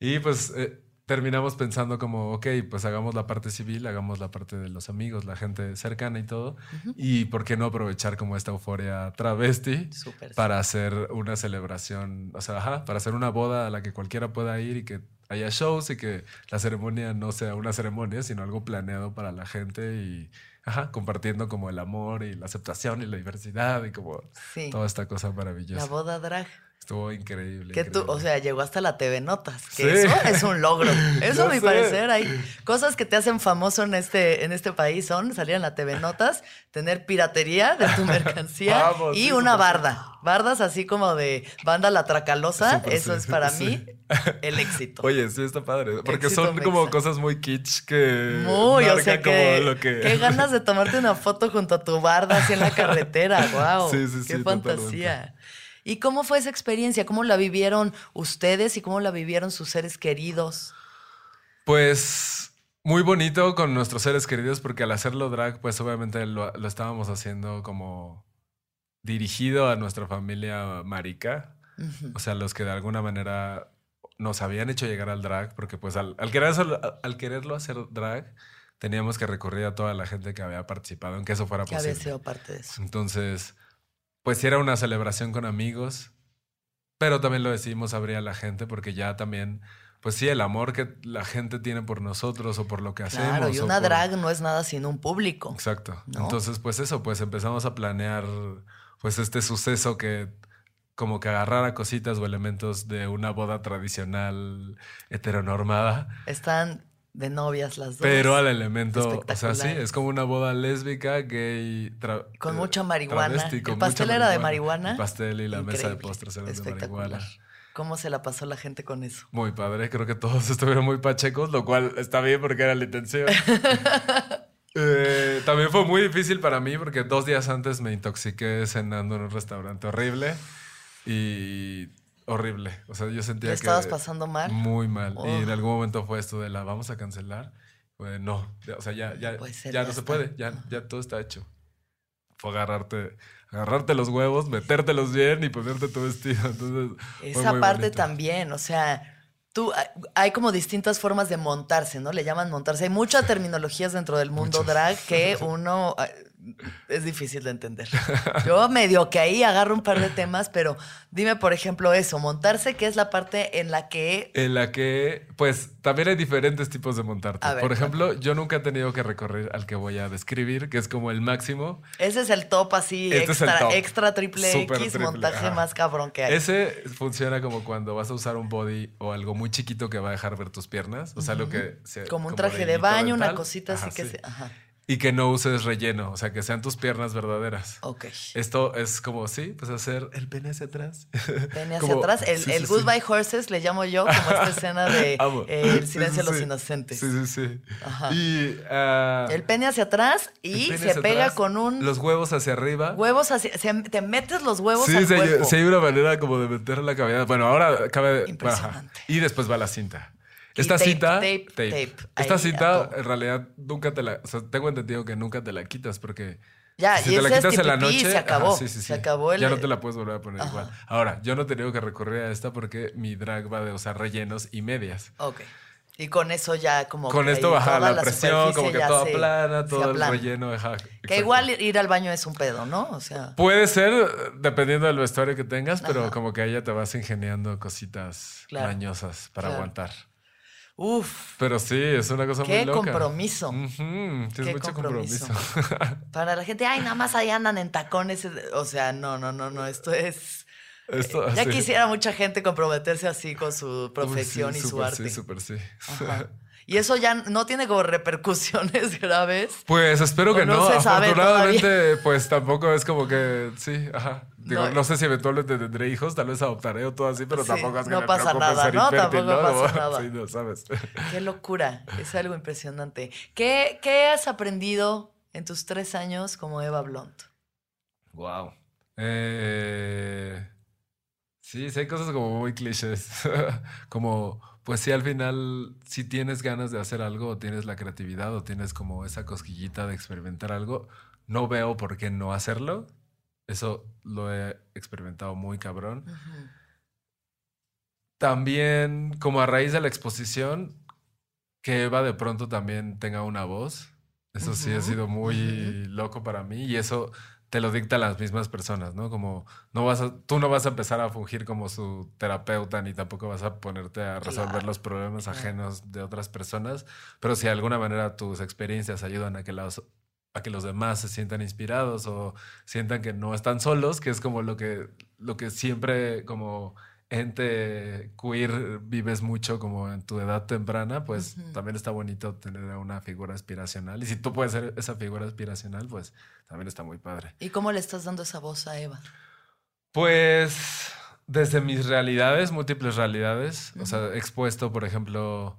Y pues eh, terminamos pensando como, ok, pues hagamos la parte civil, hagamos la parte de los amigos, la gente cercana y todo. Y por qué no aprovechar como esta euforia travesti para hacer una celebración, o sea, ajá, para hacer una boda a la que cualquiera pueda ir y que haya shows y que la ceremonia no sea una ceremonia, sino algo planeado para la gente y, ajá, compartiendo como el amor y la aceptación y la diversidad y como Sí. toda esta cosa La maravillosa. boda drag. Estuvo increíble. Que tú, o sea, llegó hasta la TV Notas. Que Sí. eso es un logro. Eso, a mi sé. parecer, hay cosas que te hacen famoso en este, en este país son salir en la TV Notas, tener piratería de tu mercancía Vamos, y sí, una barda. Bardas así como de banda La Tracalosa. Eso es para mí el éxito. Oye, sí, está padre. Porque Éxito son como cosas muy kitsch que. Muy, o sea marcan como que, lo que. qué ganas de tomarte una foto junto a tu barda así en la carretera, wow. Sí, sí, qué sí, fantasía. ¿Y cómo fue esa experiencia? ¿Cómo la vivieron ustedes y cómo la vivieron sus seres queridos? Pues muy bonito con nuestros seres queridos porque al hacerlo drag, pues obviamente lo, lo estábamos haciendo como dirigido a nuestra familia marica. O sea, los que de alguna manera nos habían hecho llegar al drag, porque pues al, al, querer hacerlo, al quererlo hacer drag, teníamos que recurrir a toda la gente que había participado en que eso fuera Que posible. había sido parte de eso. Entonces, pues sí era una celebración con amigos, pero también lo decidimos abrir a la gente porque ya también pues sí, el amor que la gente tiene por nosotros o por lo que hacemos. Claro, y una drag no es nada sin un público. Exacto. Entonces, pues eso, pues empezamos a planear pues este suceso que como que agarrara cositas o elementos de una boda tradicional heteronormada. Están de novias las dos. Pero al elemento, o sea, sí, es como una boda lésbica, gay. Con mucha marihuana. el pastel era de marihuana. El pastel y la mesa de postres eran de marihuana. ¿Cómo se la pasó la gente con eso? Muy padre, creo que todos estuvieron muy pachecos, lo cual está bien porque era la intención. Eh, también fue muy difícil para mí porque dos días antes me intoxiqué cenando en un restaurante horrible y horrible. O sea, yo sentía que... estabas pasando mal? Muy mal. Y en algún momento fue esto de la vamos a cancelar. Pues no, o sea, ya, ya, ya, no se puede, ya, ya todo está hecho. Fue agarrarte agarrarte los huevos, metértelos bien y ponerte tu vestido. Entonces, Esa parte también, o sea, tú, hay como distintas formas de montarse, ¿no? Le llaman montarse. Hay muchas terminologías dentro del mundo drag que uno es difícil de entender. Yo medio que ahí agarro un par de temas, pero dime, por ejemplo, eso, montarse, que es la parte en la que... En la que, pues, también hay diferentes tipos de montarte. por ejemplo, yo nunca he tenido que recorrer al que voy a describir, que es como el máximo. Ese es el top así, este extra, extra triple X, montaje más cabrón que hay. Ese funciona como cuando vas a usar un body o algo muy chiquito que va a dejar ver tus piernas. O sea, lo que... como un traje de, baño, una cosita así que se... Ajá. Y que no uses relleno, o sea, que sean tus piernas verdaderas. Ok. Esto es como, sí, pues hacer el pene hacia atrás. Pene hacia atrás. El, Goodbye Horses le llamo yo, como esta escena de eh, El silencio de los inocentes. Sí, sí, sí. Ajá. Y, ah, el pene hacia atrás y se pega con un... Los huevos hacia arriba. Huevos hacia... te metes los huevos Sí, sí, sí hay una manera como de meter la cavidad. Bueno, ahora cabe... Impresionante. Y después va la cinta. Esta cita, Esta cita, en realidad, nunca te la. O sea, tengo entendido que nunca te la quitas porque. Ya, si y te la quitas en la noche. Se acabó. Se acabó el... Ya no te la puedes volver a poner igual. Ahora, yo no he tenido que recurrir a esta porque mi drag va de usar rellenos y medias. Ok. Y con eso ya como. Con esto baja la, presión, como que toda plana, todo el relleno. Ajá, que igual ir al baño es un pedo, ¿no? O sea. Puede ser, dependiendo del vestuario que tengas, pero como que ahí ya te vas ingeniando cositas dañosas para aguantar. Uf. Pero sí, es una cosa muy loca. Qué compromiso. Qué mucho compromiso. Para la gente, ay, nada más ahí andan en tacones. O sea, no, no, no, no. Esto es. Esto, ya quisiera mucha gente comprometerse así con su profesión y su arte. Sí, súper sí. Y eso ya no tiene como repercusiones graves. Pues espero que no. Afortunadamente, pues tampoco es como que sí, ajá. Digo, no, sé si eventualmente tendré hijos, tal vez adoptaré o todo así, pero tampoco es que no pasa nada, ¿no? tampoco pasa nada. Sí, no sabes. Qué locura, es algo impresionante. ¿Qué, ¿Qué has aprendido en tus tres años como Eva Blond? Wow. Eh, sí, sí hay cosas como muy clichés. como, pues sí, al final, si tienes ganas de hacer algo, o tienes la creatividad, o tienes como esa cosquillita de experimentar algo, no veo por qué no hacerlo eso lo he experimentado muy cabrón. También, como a raíz de la exposición, que Eva de pronto también tenga una voz. Eso sí ha sido muy loco para mí y eso te lo dicta las mismas personas, ¿no? Como no vas a, tú no vas a empezar a fungir como su terapeuta ni tampoco vas a ponerte a resolver los problemas ajenos de otras personas, pero si de alguna manera tus experiencias ayudan a que las a que los demás se sientan inspirados o sientan que no están solos, que es como lo que, lo que siempre como ente queer vives mucho como en tu edad temprana, pues también está bonito tener una figura aspiracional. Y si tú puedes ser esa figura aspiracional, pues también está muy padre. ¿Y cómo le estás dando esa voz a Eva? Pues desde mis realidades, múltiples realidades, o sea, expuesto, por ejemplo,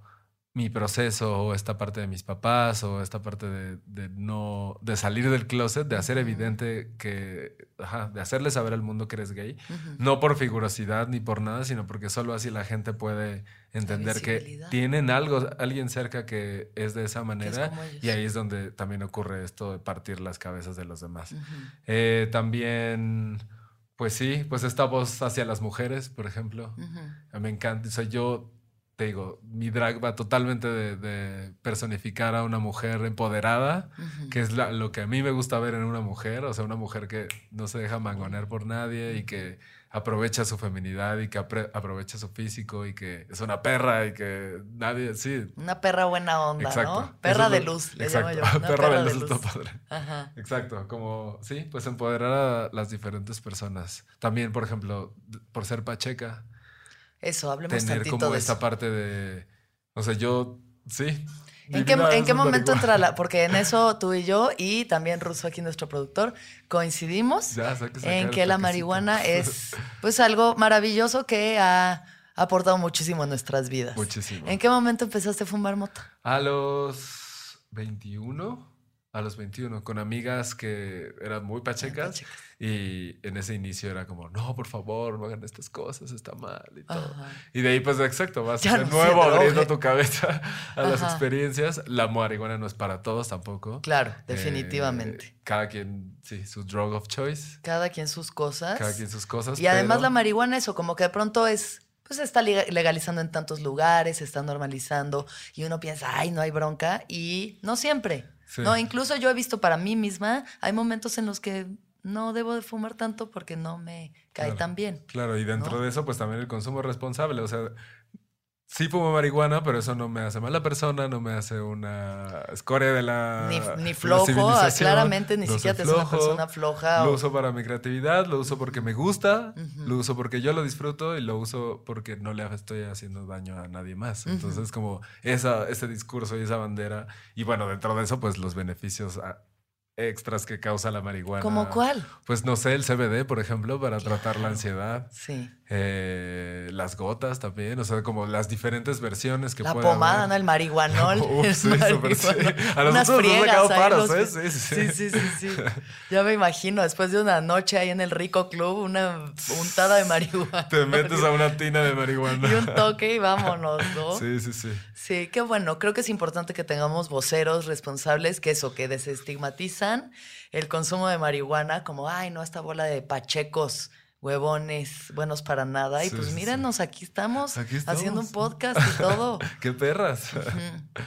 mi proceso o esta parte de mis papás o esta parte de, no de salir del closet de hacer evidente que ajá, de hacerle saber al mundo que eres gay no por figurosidad ni por nada sino porque solo así la gente puede entender que tienen algo alguien cerca que es de esa manera y ahí es donde también ocurre esto de partir las cabezas de los demás. Eh, también pues sí pues esta voz hacia las mujeres por ejemplo. Me encanta o sea yo te digo, mi drag va totalmente de, personificar a una mujer empoderada, que es lo que a mí me gusta ver en una mujer, o sea, una mujer que no se deja mangonear por nadie y que aprovecha su feminidad y que aprovecha su físico y que es una perra y que nadie, sí. Una perra buena onda, ¿no? Perra de luz, le llamo yo. perra, de luz, está padre. Ajá. Exacto, como, sí, pues empoderar a las diferentes personas. También, por ejemplo, por ser pacheca, eso, hablemos tener como esta parte de, o sea, yo, sí. ¿En qué, ¿en qué momento entra la...? Porque en eso tú y yo y también Russo aquí, nuestro productor, coincidimos en que la marihuana es pues algo maravilloso que ha aportado muchísimo a nuestras vidas. Muchísimo. ¿En qué momento empezaste a fumar mota? A los 21 a los 21 con amigas que eran muy pachecas, y en ese inicio era como, no, por favor, no hagan estas cosas, está mal y todo. Y de ahí pues exacto, vas de nuevo abriendo tu cabeza a las experiencias. La marihuana no es para todos tampoco. Claro, eh, definitivamente. cada quien, sí, su drug of choice. Cada quien sus cosas. Cada quien sus cosas. Y además la marihuana eso, como que de pronto es pues se está legalizando en tantos lugares, se está normalizando y uno piensa, ay, no hay bronca y no siempre. No, incluso yo he visto para mí misma, hay momentos en los que no debo de fumar tanto porque no me cae tan bien. Claro, y dentro de eso, pues también el consumo responsable. O sea, Sí fumo marihuana, pero eso no me hace mala persona, no me hace una escoria de la Ni, flojo, claramente ni siquiera te es una persona floja. Lo uso para mi creatividad, lo uso porque me gusta, lo uso porque yo lo disfruto y lo uso porque no le estoy haciendo daño a nadie más. Entonces, como esa, ese discurso y esa bandera, y bueno, dentro de eso, pues los beneficios extras que causa la marihuana. ¿Como cuál? Pues no sé, el CBD, por ejemplo, para tratar la ansiedad. Sí. Eh, las gotas también, o sea, como las diferentes versiones que La pomada, ¿no? El marihuanol. sí, sí. A nosotros nos ha sacado paros, ¿eh? Sí sí sí. sí, sí, Ya me imagino, después de una noche ahí en el Rico Club, una untada de marihuana. Te metes a una tina de marihuana. Y un toque y vámonos, ¿no? Sí, sí, sí. Sí, qué bueno. Creo que es importante que tengamos voceros responsables que eso, que desestigmatizan el consumo de marihuana como, ay, no, esta bola de pachecos huevones, buenos para nada. Y pues mírenos, aquí, estamos haciendo un podcast y todo. ¡Qué perras!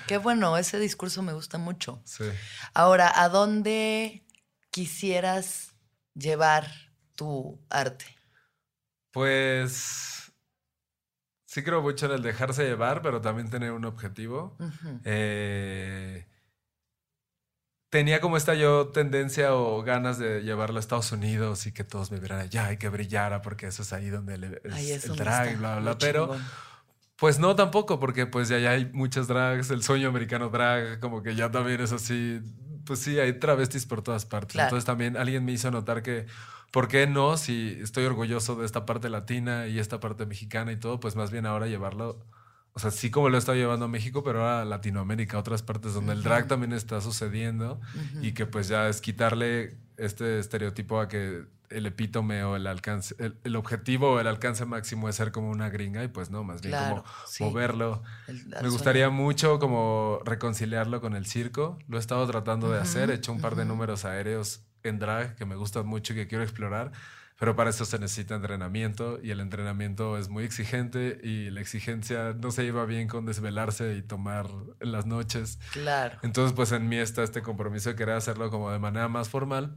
Qué bueno, ese discurso me gusta mucho. Sí. Ahora, ¿a dónde quisieras llevar tu arte? Pues sí creo mucho en el dejarse llevar, pero también tener un objetivo. eh, tenía como esta yo tendencia o ganas de llevarlo a Estados Unidos y que todos me vieran allá y que brillara porque eso es ahí donde es, el drag, bla, bla, Pero pues no tampoco, porque pues ya, hay muchas drags, el sueño americano drag, como que ya también es así. Pues sí, hay travestis por todas partes. Entonces también alguien me hizo notar que, ¿por qué no? Si estoy orgulloso de esta parte latina y esta parte mexicana y todo, pues más bien ahora llevarlo o sea, sí como lo está llevando a México, pero a Latinoamérica, otras partes donde el drag también está sucediendo y que pues ya es quitarle este estereotipo a que el epítome o el alcance, el, objetivo o el alcance máximo es ser como una gringa y pues no, más bien como moverlo. Me gustaría mucho como reconciliarlo con el circo. Lo he estado tratando de hacer, he hecho un par de números aéreos en drag que me gustan mucho y que quiero explorar pero para eso se necesita entrenamiento y el entrenamiento es muy exigente y la exigencia no se lleva bien con desvelarse y tomar en las noches. Claro. Entonces, pues en mí está este compromiso de querer hacerlo como de manera más formal,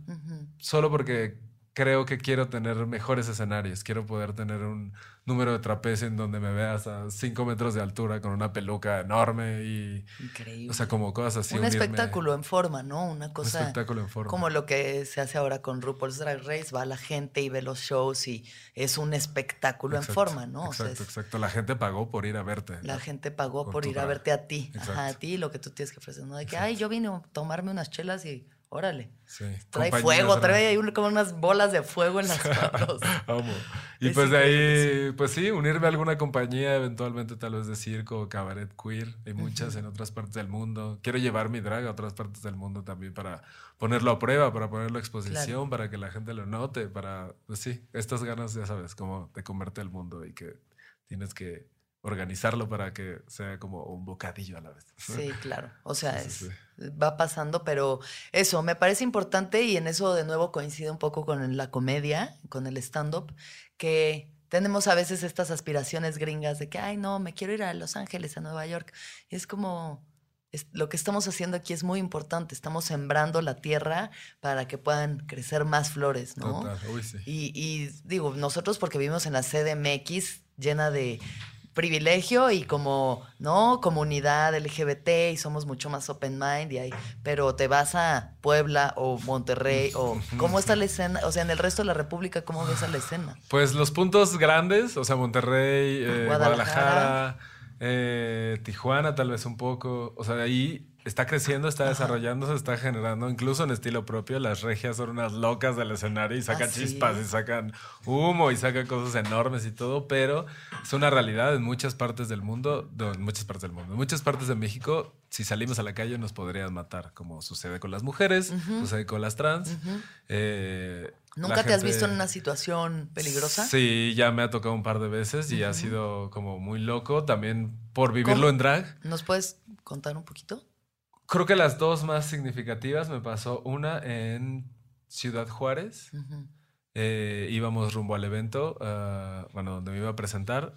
solo porque creo que quiero tener mejores escenarios. Quiero poder tener un número de trapecio en donde me veas a 5 metros de altura con una peluca enorme y. Increíble. O sea, como cosas así. Un espectáculo en forma, ¿no? Una cosa. Un espectáculo en forma. Como lo que se hace ahora con RuPaul's Drag Race. Va la gente y ve los shows y es un espectáculo en forma, ¿no? Exacto, exacto. La gente pagó por ir a verte. La gente pagó por ir a verte a ti. Ajá, a ti lo que tú tienes que ofrecer, ¿no? De que, ay, yo vine a tomarme unas chelas y órale. Sí. Trae fuego, trae ahí como unas bolas de fuego en las manos. Amo. Y pues de ahí, pues sí, unirme a alguna compañía, eventualmente tal vez de circo cabaret queer. Hay muchas en otras partes del mundo. Quiero llevar mi drag a otras partes del mundo también para ponerlo a prueba, para ponerlo a exposición, para que la gente lo note, para, pues sí, estas ganas, ya sabes, como de comerte el mundo y que tienes que organizarlo para que sea como un bocadillo a la vez. Sí, claro. O sea, va pasando, pero eso me parece importante y en eso de nuevo coincide un poco con la comedia, con el stand-up, que tenemos a veces estas aspiraciones gringas de que, ay, no, me quiero ir a Los Ángeles, a Nueva York. Y es como, lo que estamos haciendo aquí es muy importante. Estamos sembrando la tierra para que puedan crecer más flores, ¿no? Total. Uy. Y, y digo, nosotros porque vivimos en la CDMX llena de privilegio y como, ¿no? Comunidad LGBT y somos mucho más open mind y ahí, pero te vas a Puebla o Monterrey o ¿cómo está la escena? O sea, en el resto de la República, ¿cómo ves a la escena? Pues los puntos grandes, o sea, Monterrey, eh, Guadalajara. Guadalajara, eh, Tijuana tal vez un poco, o sea, ahí está creciendo, está desarrollándose, está generando, incluso en estilo propio, las regias son unas locas del escenario y sacan chispas y sacan humo y sacan cosas enormes y todo, pero es una realidad en muchas partes del mundo, no, en muchas partes del mundo, en muchas partes de México, si salimos a la calle nos podrían matar, como sucede con las mujeres, sucede con las trans. eh, ¿Nunca te has visto en una situación peligrosa? Sí, ya me ha tocado un par de veces y ha sido como muy loco también por vivirlo ¿Cómo? en drag. ¿Nos puedes contar un poquito? Creo que las dos más significativas me pasó una en Ciudad Juárez. Ujú. Eh, íbamos rumbo al evento, ah, bueno, donde me iba a presentar.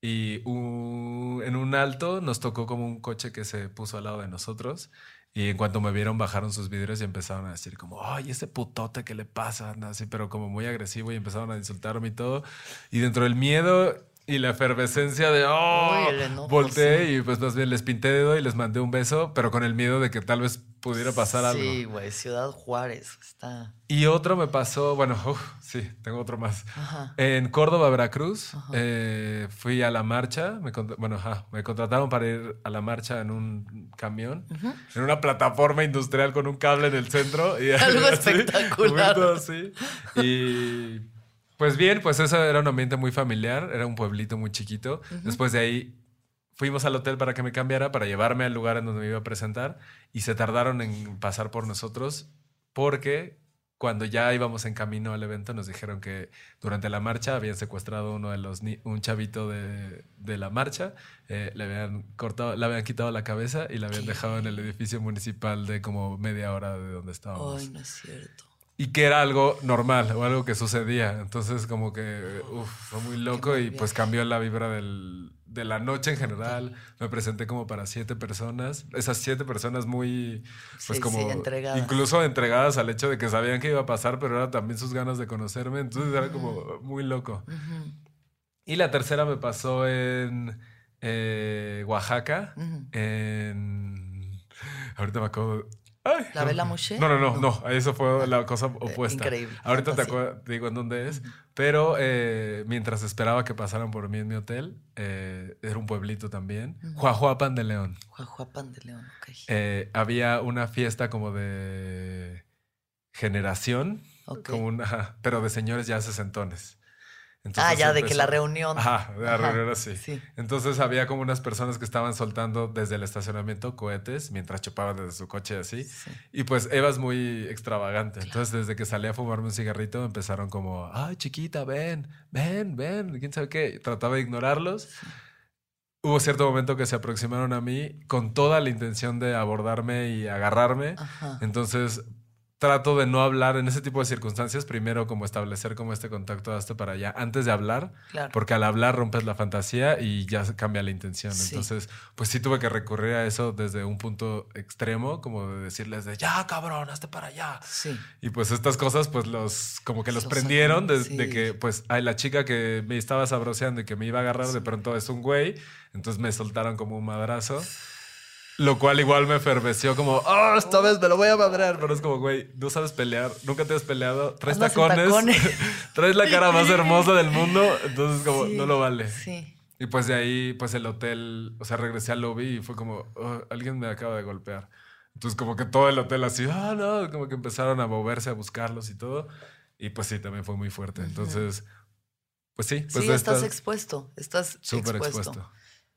Y un- en un alto nos tocó como un coche que se puso al lado de nosotros. Y en cuanto me vieron, bajaron sus vidrios y empezaron a decir como, ay, ese putote, ¿qué le pasa? Así, pero como muy agresivo y empezaron a insultarme y todo. Y dentro del miedo y la efervescencia de, oh, Uy, enojo, volteé sí. y pues más bien les pinté dedo y les mandé un beso, pero con el miedo de que tal vez pudiera pasar algo. Sí, güey, Ciudad Juárez está. Y otro me pasó, bueno, sí, tengo otro más. Ajá. En Córdoba, Veracruz, eh, fui a la marcha, me, bueno, ajá, me contrataron para ir a la marcha en un camión, en una plataforma industrial con un cable en el centro. Y Algo así, espectacular. así. Y pues bien, pues eso era un ambiente muy familiar, era un pueblito muy chiquito. Después de ahí fuimos al hotel para que me cambiara, para llevarme al lugar en donde me iba a presentar y se tardaron en pasar por nosotros porque cuando ya íbamos en camino al evento nos dijeron que durante la marcha habían secuestrado uno de los ni- un chavito de, de la marcha, eh, le habían cortado, le habían quitado la cabeza y la habían ¿Qué? dejado en el edificio municipal de como media hora de donde estábamos Ay, no es cierto. Y que era algo normal o algo que sucedía. Entonces, como que uf, fue muy loco y pues cambió la vibra del- de la noche en general. Me presenté como para siete personas. Esas siete personas muy, pues Sí, como, sí, entregadas. incluso entregadas al hecho de que sabían que iba a pasar, pero era también sus ganas de conocerme. Entonces era como muy loco. Y la tercera me pasó en eh, Oaxaca, en... Ahorita me acabo... Ay, ¿La Vela Moshe? No, no, no, no, eso fue la cosa opuesta. increíble, Ahorita te, digo en dónde es, pero eh, mientras esperaba que pasaran por mí en mi hotel, eh, era un pueblito también, Juajuapan de León. Juajuapan de León, ok. Eh, había una fiesta como de generación, como una, pero de señores ya sesentones. Ah, Entonces ya, de que la reunión. Ajá, la Ajá, reunión así. sí. Entonces había como unas personas que estaban soltando desde el estacionamiento cohetes mientras chupaban desde su coche así. Sí. Y pues Eva es muy extravagante. Entonces desde que salí a fumarme un cigarrito empezaron como, ay chiquita, ven, ven, ven, quién sabe qué. Trataba de ignorarlos. Hubo cierto momento que se aproximaron a mí con toda la intención de abordarme y agarrarme. Ajá. Entonces trato de no hablar en ese tipo de circunstancias. Primero como establecer como este contacto hasta para allá antes de hablar. Claro. Porque al hablar rompes la fantasía y ya cambia la intención. Sí. Entonces, pues sí tuve que recurrir a eso desde un punto extremo, como de decirles de ya, cabrón, hazte para allá. Sí. Y pues estas cosas, pues los, como que los Los prendieron de, que, pues, ay, la chica que me estaba sabroseando y que me iba a agarrar, de pronto es un güey. Entonces me soltaron como un madrazo. Lo cual igual me eferveció como, oh, esta vez me lo voy a madrear. Pero es como, güey, no sabes pelear, nunca te has peleado, traes tacones, tacones. traes la cara más hermosa del mundo, entonces como, Sí, no lo vale. Sí. Y pues de ahí, pues el hotel, o sea, regresé al lobby y fue como, "Oh, alguien me acaba de golpear. Entonces como que todo el hotel así, ah, no, como que empezaron a moverse, a buscarlos y todo. Y pues sí, también fue muy fuerte. Entonces, pues sí, pues sí, estás estas- expuesto. Estás súper expuesto. expuesto.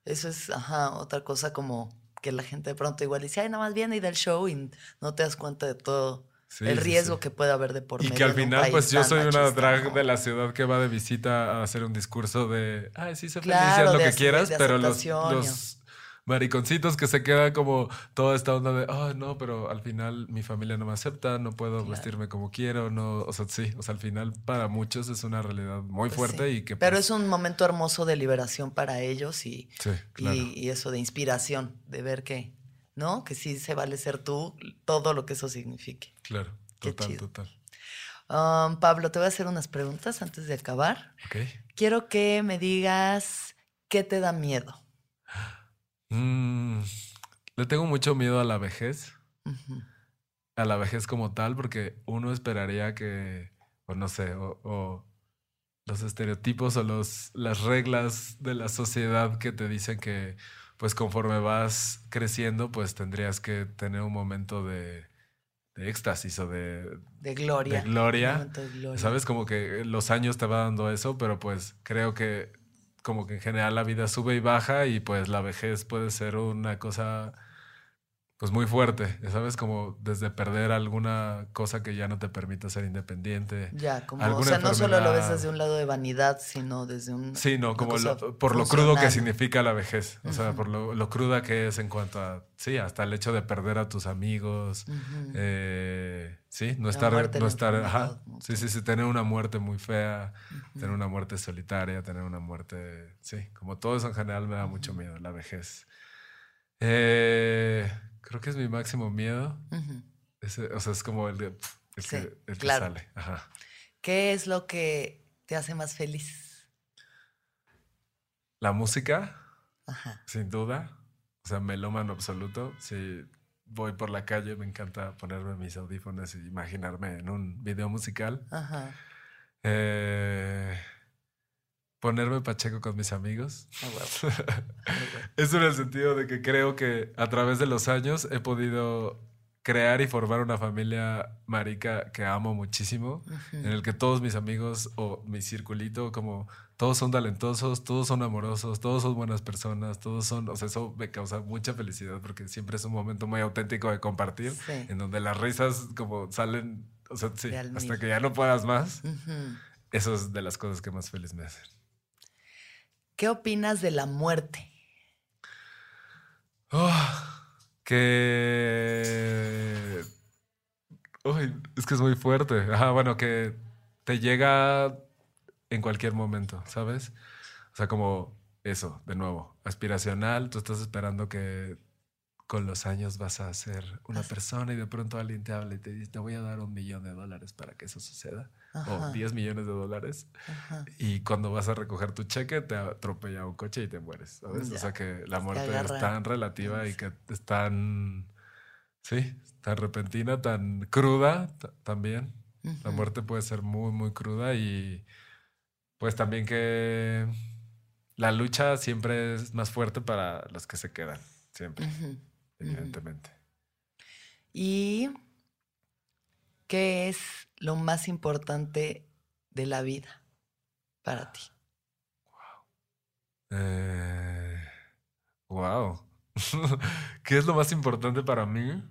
Eso es, ajá, otra cosa como que la gente de pronto igual dice, ay, nada más viene y del show y no te das cuenta de todo Sí, el sí, riesgo sí. que puede haber de por Y medio. que al final, pues yo soy una machista, drag ¿no? de la ciudad que va de visita a hacer un discus de, ay, sí, sé feliz, Claro, haz lo de que quieras, de pero los, los mariconcitos que se quedan como toda esta onda de, oh, no, pero al final mi familia no me acepta, no puedo vestirme como quiero, no, o sea, sí, o sea, al final para muchos es una realidad muy Pues fuerte sí. y que... Pero pues, es un momento hermoso de liberación para ellos y, Sí, claro. y, y eso de inspiración, de ver que, ¿no? Que sí se vale ser tú, todo lo que eso signifique. Claro, total, total. Um, Pablo, te voy a hacer unas preguntas antes de acabar. Quiero que me digas qué te da miedo. Mm, le tengo mucho miedo a la vejez. A la vejez como tal, porque uno esperaría que, o no sé, o, o los estereotipos o los, las reglas de la sociedad que te dicen que, pues conforme vas creciendo, pues tendrías que tener un momento de, de éxtasis o de, De gloria. de gloria. De gloria. ¿Sabes? Como que los años te va dando eso, pero pues creo que como que en general la vida sube y baja y pues la vejez puede ser una cosa pues muy fuerte, ¿sabes? Como desde perder alguna cosa que ya no te permita ser independiente. Ya, como, o sea, no solo lo ves desde un lado de vanidad, sino desde un... Sí, no, como lo- por lo crudo que significa la vejez, o sea, por lo, lo cruda que es en cuanto a, sí, hasta el hecho de perder a tus amigos, eh, sí, no La estar, no estar, sí, sí, sí, tener una muerte muy fea, tener una muerte solitaria, tener una muerte, sí, como todo eso en general me da mucho miedo, la vejez. Eh, creo que es mi máximo miedo, ese, o sea, es como el, de, el, Sí, que, el que claro. sale, ajá. ¿Qué es lo que te hace más feliz? La música, Ajá. Sin duda. O sea, melómano absoluto. Si voy por la calle, me encanta ponerme mis audífonos y imaginarme en un video musical. Ajá. Eh, ponerme pacheco con mis amigos. Eso en el sentido de que creo que a través de los años he podido crear y formar una familia marica que amo muchísimo, en el que todos mis amigos o mi circulito, como todos son talentosos, todos son amorosos, todos son buenas personas, todos son, o sea, eso me causa mucha felicidad porque siempre es un momento muy auténtico de compartir, Sí. en donde las risas como salen, o sea, sí, hasta que ya no puedas más. Eso es de las cosas que más feliz me hacen. ¿Qué opinas de la muerte? Oh, que. Es que es muy fuerte. Ajá, bueno, que te llega en cualquier momento, ¿sabes? O sea, como eso, de nuevo, aspiracional. Tú estás esperando que con los años vas a ser una persona y de pronto alguien te habla y te dice, te voy a dar un millón de dólares para que eso suceda. Ajá. O 10 millones de dólares. Ajá. Y cuando vas a recoger tu cheque, te atropella un coche y te mueres, ¿sabes? Ya. O sea que la Te muerte es tan relativa y que es tan, sí, tan repentina, tan cruda también. La muerte puede ser muy, muy cruda y pues también que la lucha siempre es más fuerte para los que se quedan, siempre. Evidentemente. ¿Y qué es lo más importante de la vida para ti? Eh, wow. ¿Qué es lo más importante para mí?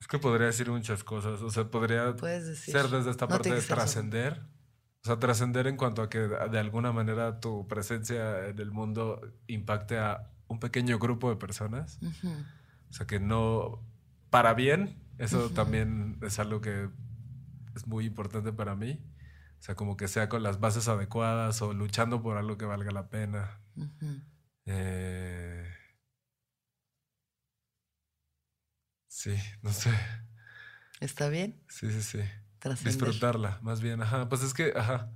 Es que podría decir muchas cosas. O sea, podría ser desde esta No parte de trascender. O sea, trascender en cuanto a que de alguna manera tu presencia en el mundo impacte a un pequeño grupo de personas. O sea, que no. Para bien, eso también es algo que es muy importante para mí. O sea, como que sea con las bases adecuadas o luchando por algo que valga la pena. Eh, Sí, no sé. ¿Está bien? Sí, sí, sí. Disfrutarla, más bien. Ajá. Pues es que, ajá.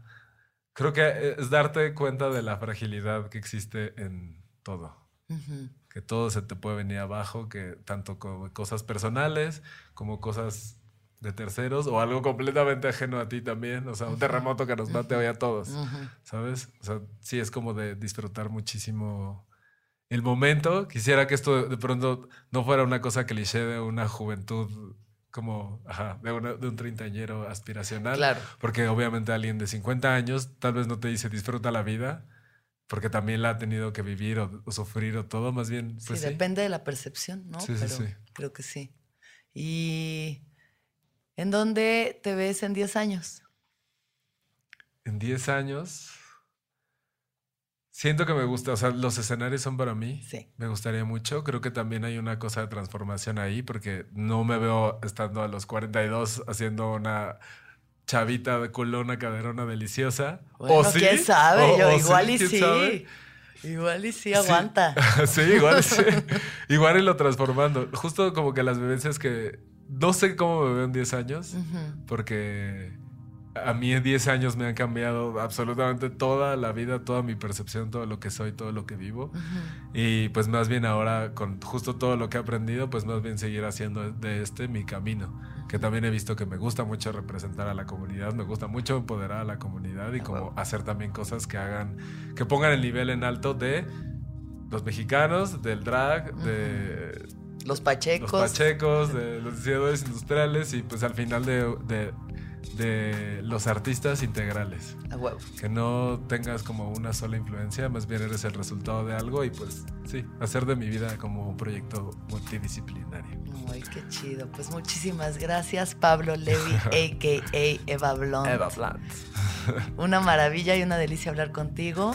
Creo que es darte cuenta de la fragilidad que existe en todo. Ujú. que todo se te puede venir abajo, que tanto como cosas personales como cosas de terceros o algo completamente ajeno a ti también, o sea, un terremoto que nos mate hoy a todos. ¿sabes? O sea, sí es como de disfrutar muchísimo el momento. Quisiera que esto de, de pronto no fuera una cosa cliché de una juventud como, ajá, de, una- de un treintañero aspiracional. Claro. Porque obviamente alguien de 50 años tal vez no te dice disfruta la vida, porque también la ha tenido que vivir o, o sufrir o todo, más bien, pues sí, sí. depende de la percepción, ¿no? Sí, sí, Pero sí. creo que sí. ¿Y en dónde te ves en 10 años? En 10 años, Siento que me gusta, o sea, los escenarios son para mí. Sí. Me gustaría mucho. Creo que también hay una cosa de transformación ahí, porque no me veo estando a los 42 haciendo una chavita de culona caderona deliciosa. Bueno, o sí, quién sabe, o- yo o igual sí, y quién sí. sabe. Igual y sí aguanta. Sí, igual sí. igual y lo transformando. Justo como que las vivencias que no sé cómo me veo en 10 años, porque a mí en 10 años me han cambiado absolutamente toda la vida, toda mi percepción, todo lo que soy, todo lo que vivo. Y pues más bien ahora, con justo todo lo que he aprendido, pues más bien seguir haciendo de este mi camino. Que también he visto que me gusta mucho representar a la comunidad, me gusta mucho empoderar a la comunidad y como hacer también cosas que hagan, que pongan el nivel en alto de los mexicanos, del drag, de Los pachecos. los pachecos, de los diseñadores industriales y pues al final de, de- de los artistas integrales. A huevo. Que no tengas como una sola influencia, más bien eres el resultado de algo y pues sí, hacer de mi vida como un proyecto multidisciplinario. Ay, qué chido. Pues muchísimas gracias, Pablo Levi, a.k.a. Eva Blond. Una maravilla y una delicia hablar contigo.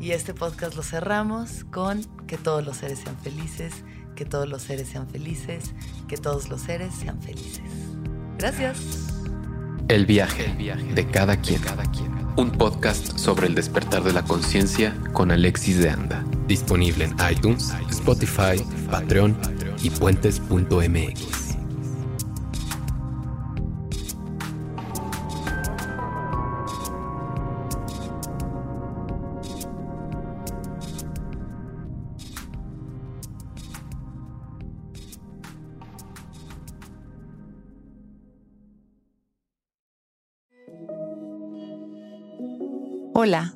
Y este podcast lo cerramos con que todos los seres sean felices, que todos los seres sean felices, que todos los seres sean felices. Gracias. El viaje de cada quien. Un podcast sobre el despertar de la conciencia con Alexis de Anda. Disponible en iTunes, Spotify, Patreon y puentes.mx. Hola,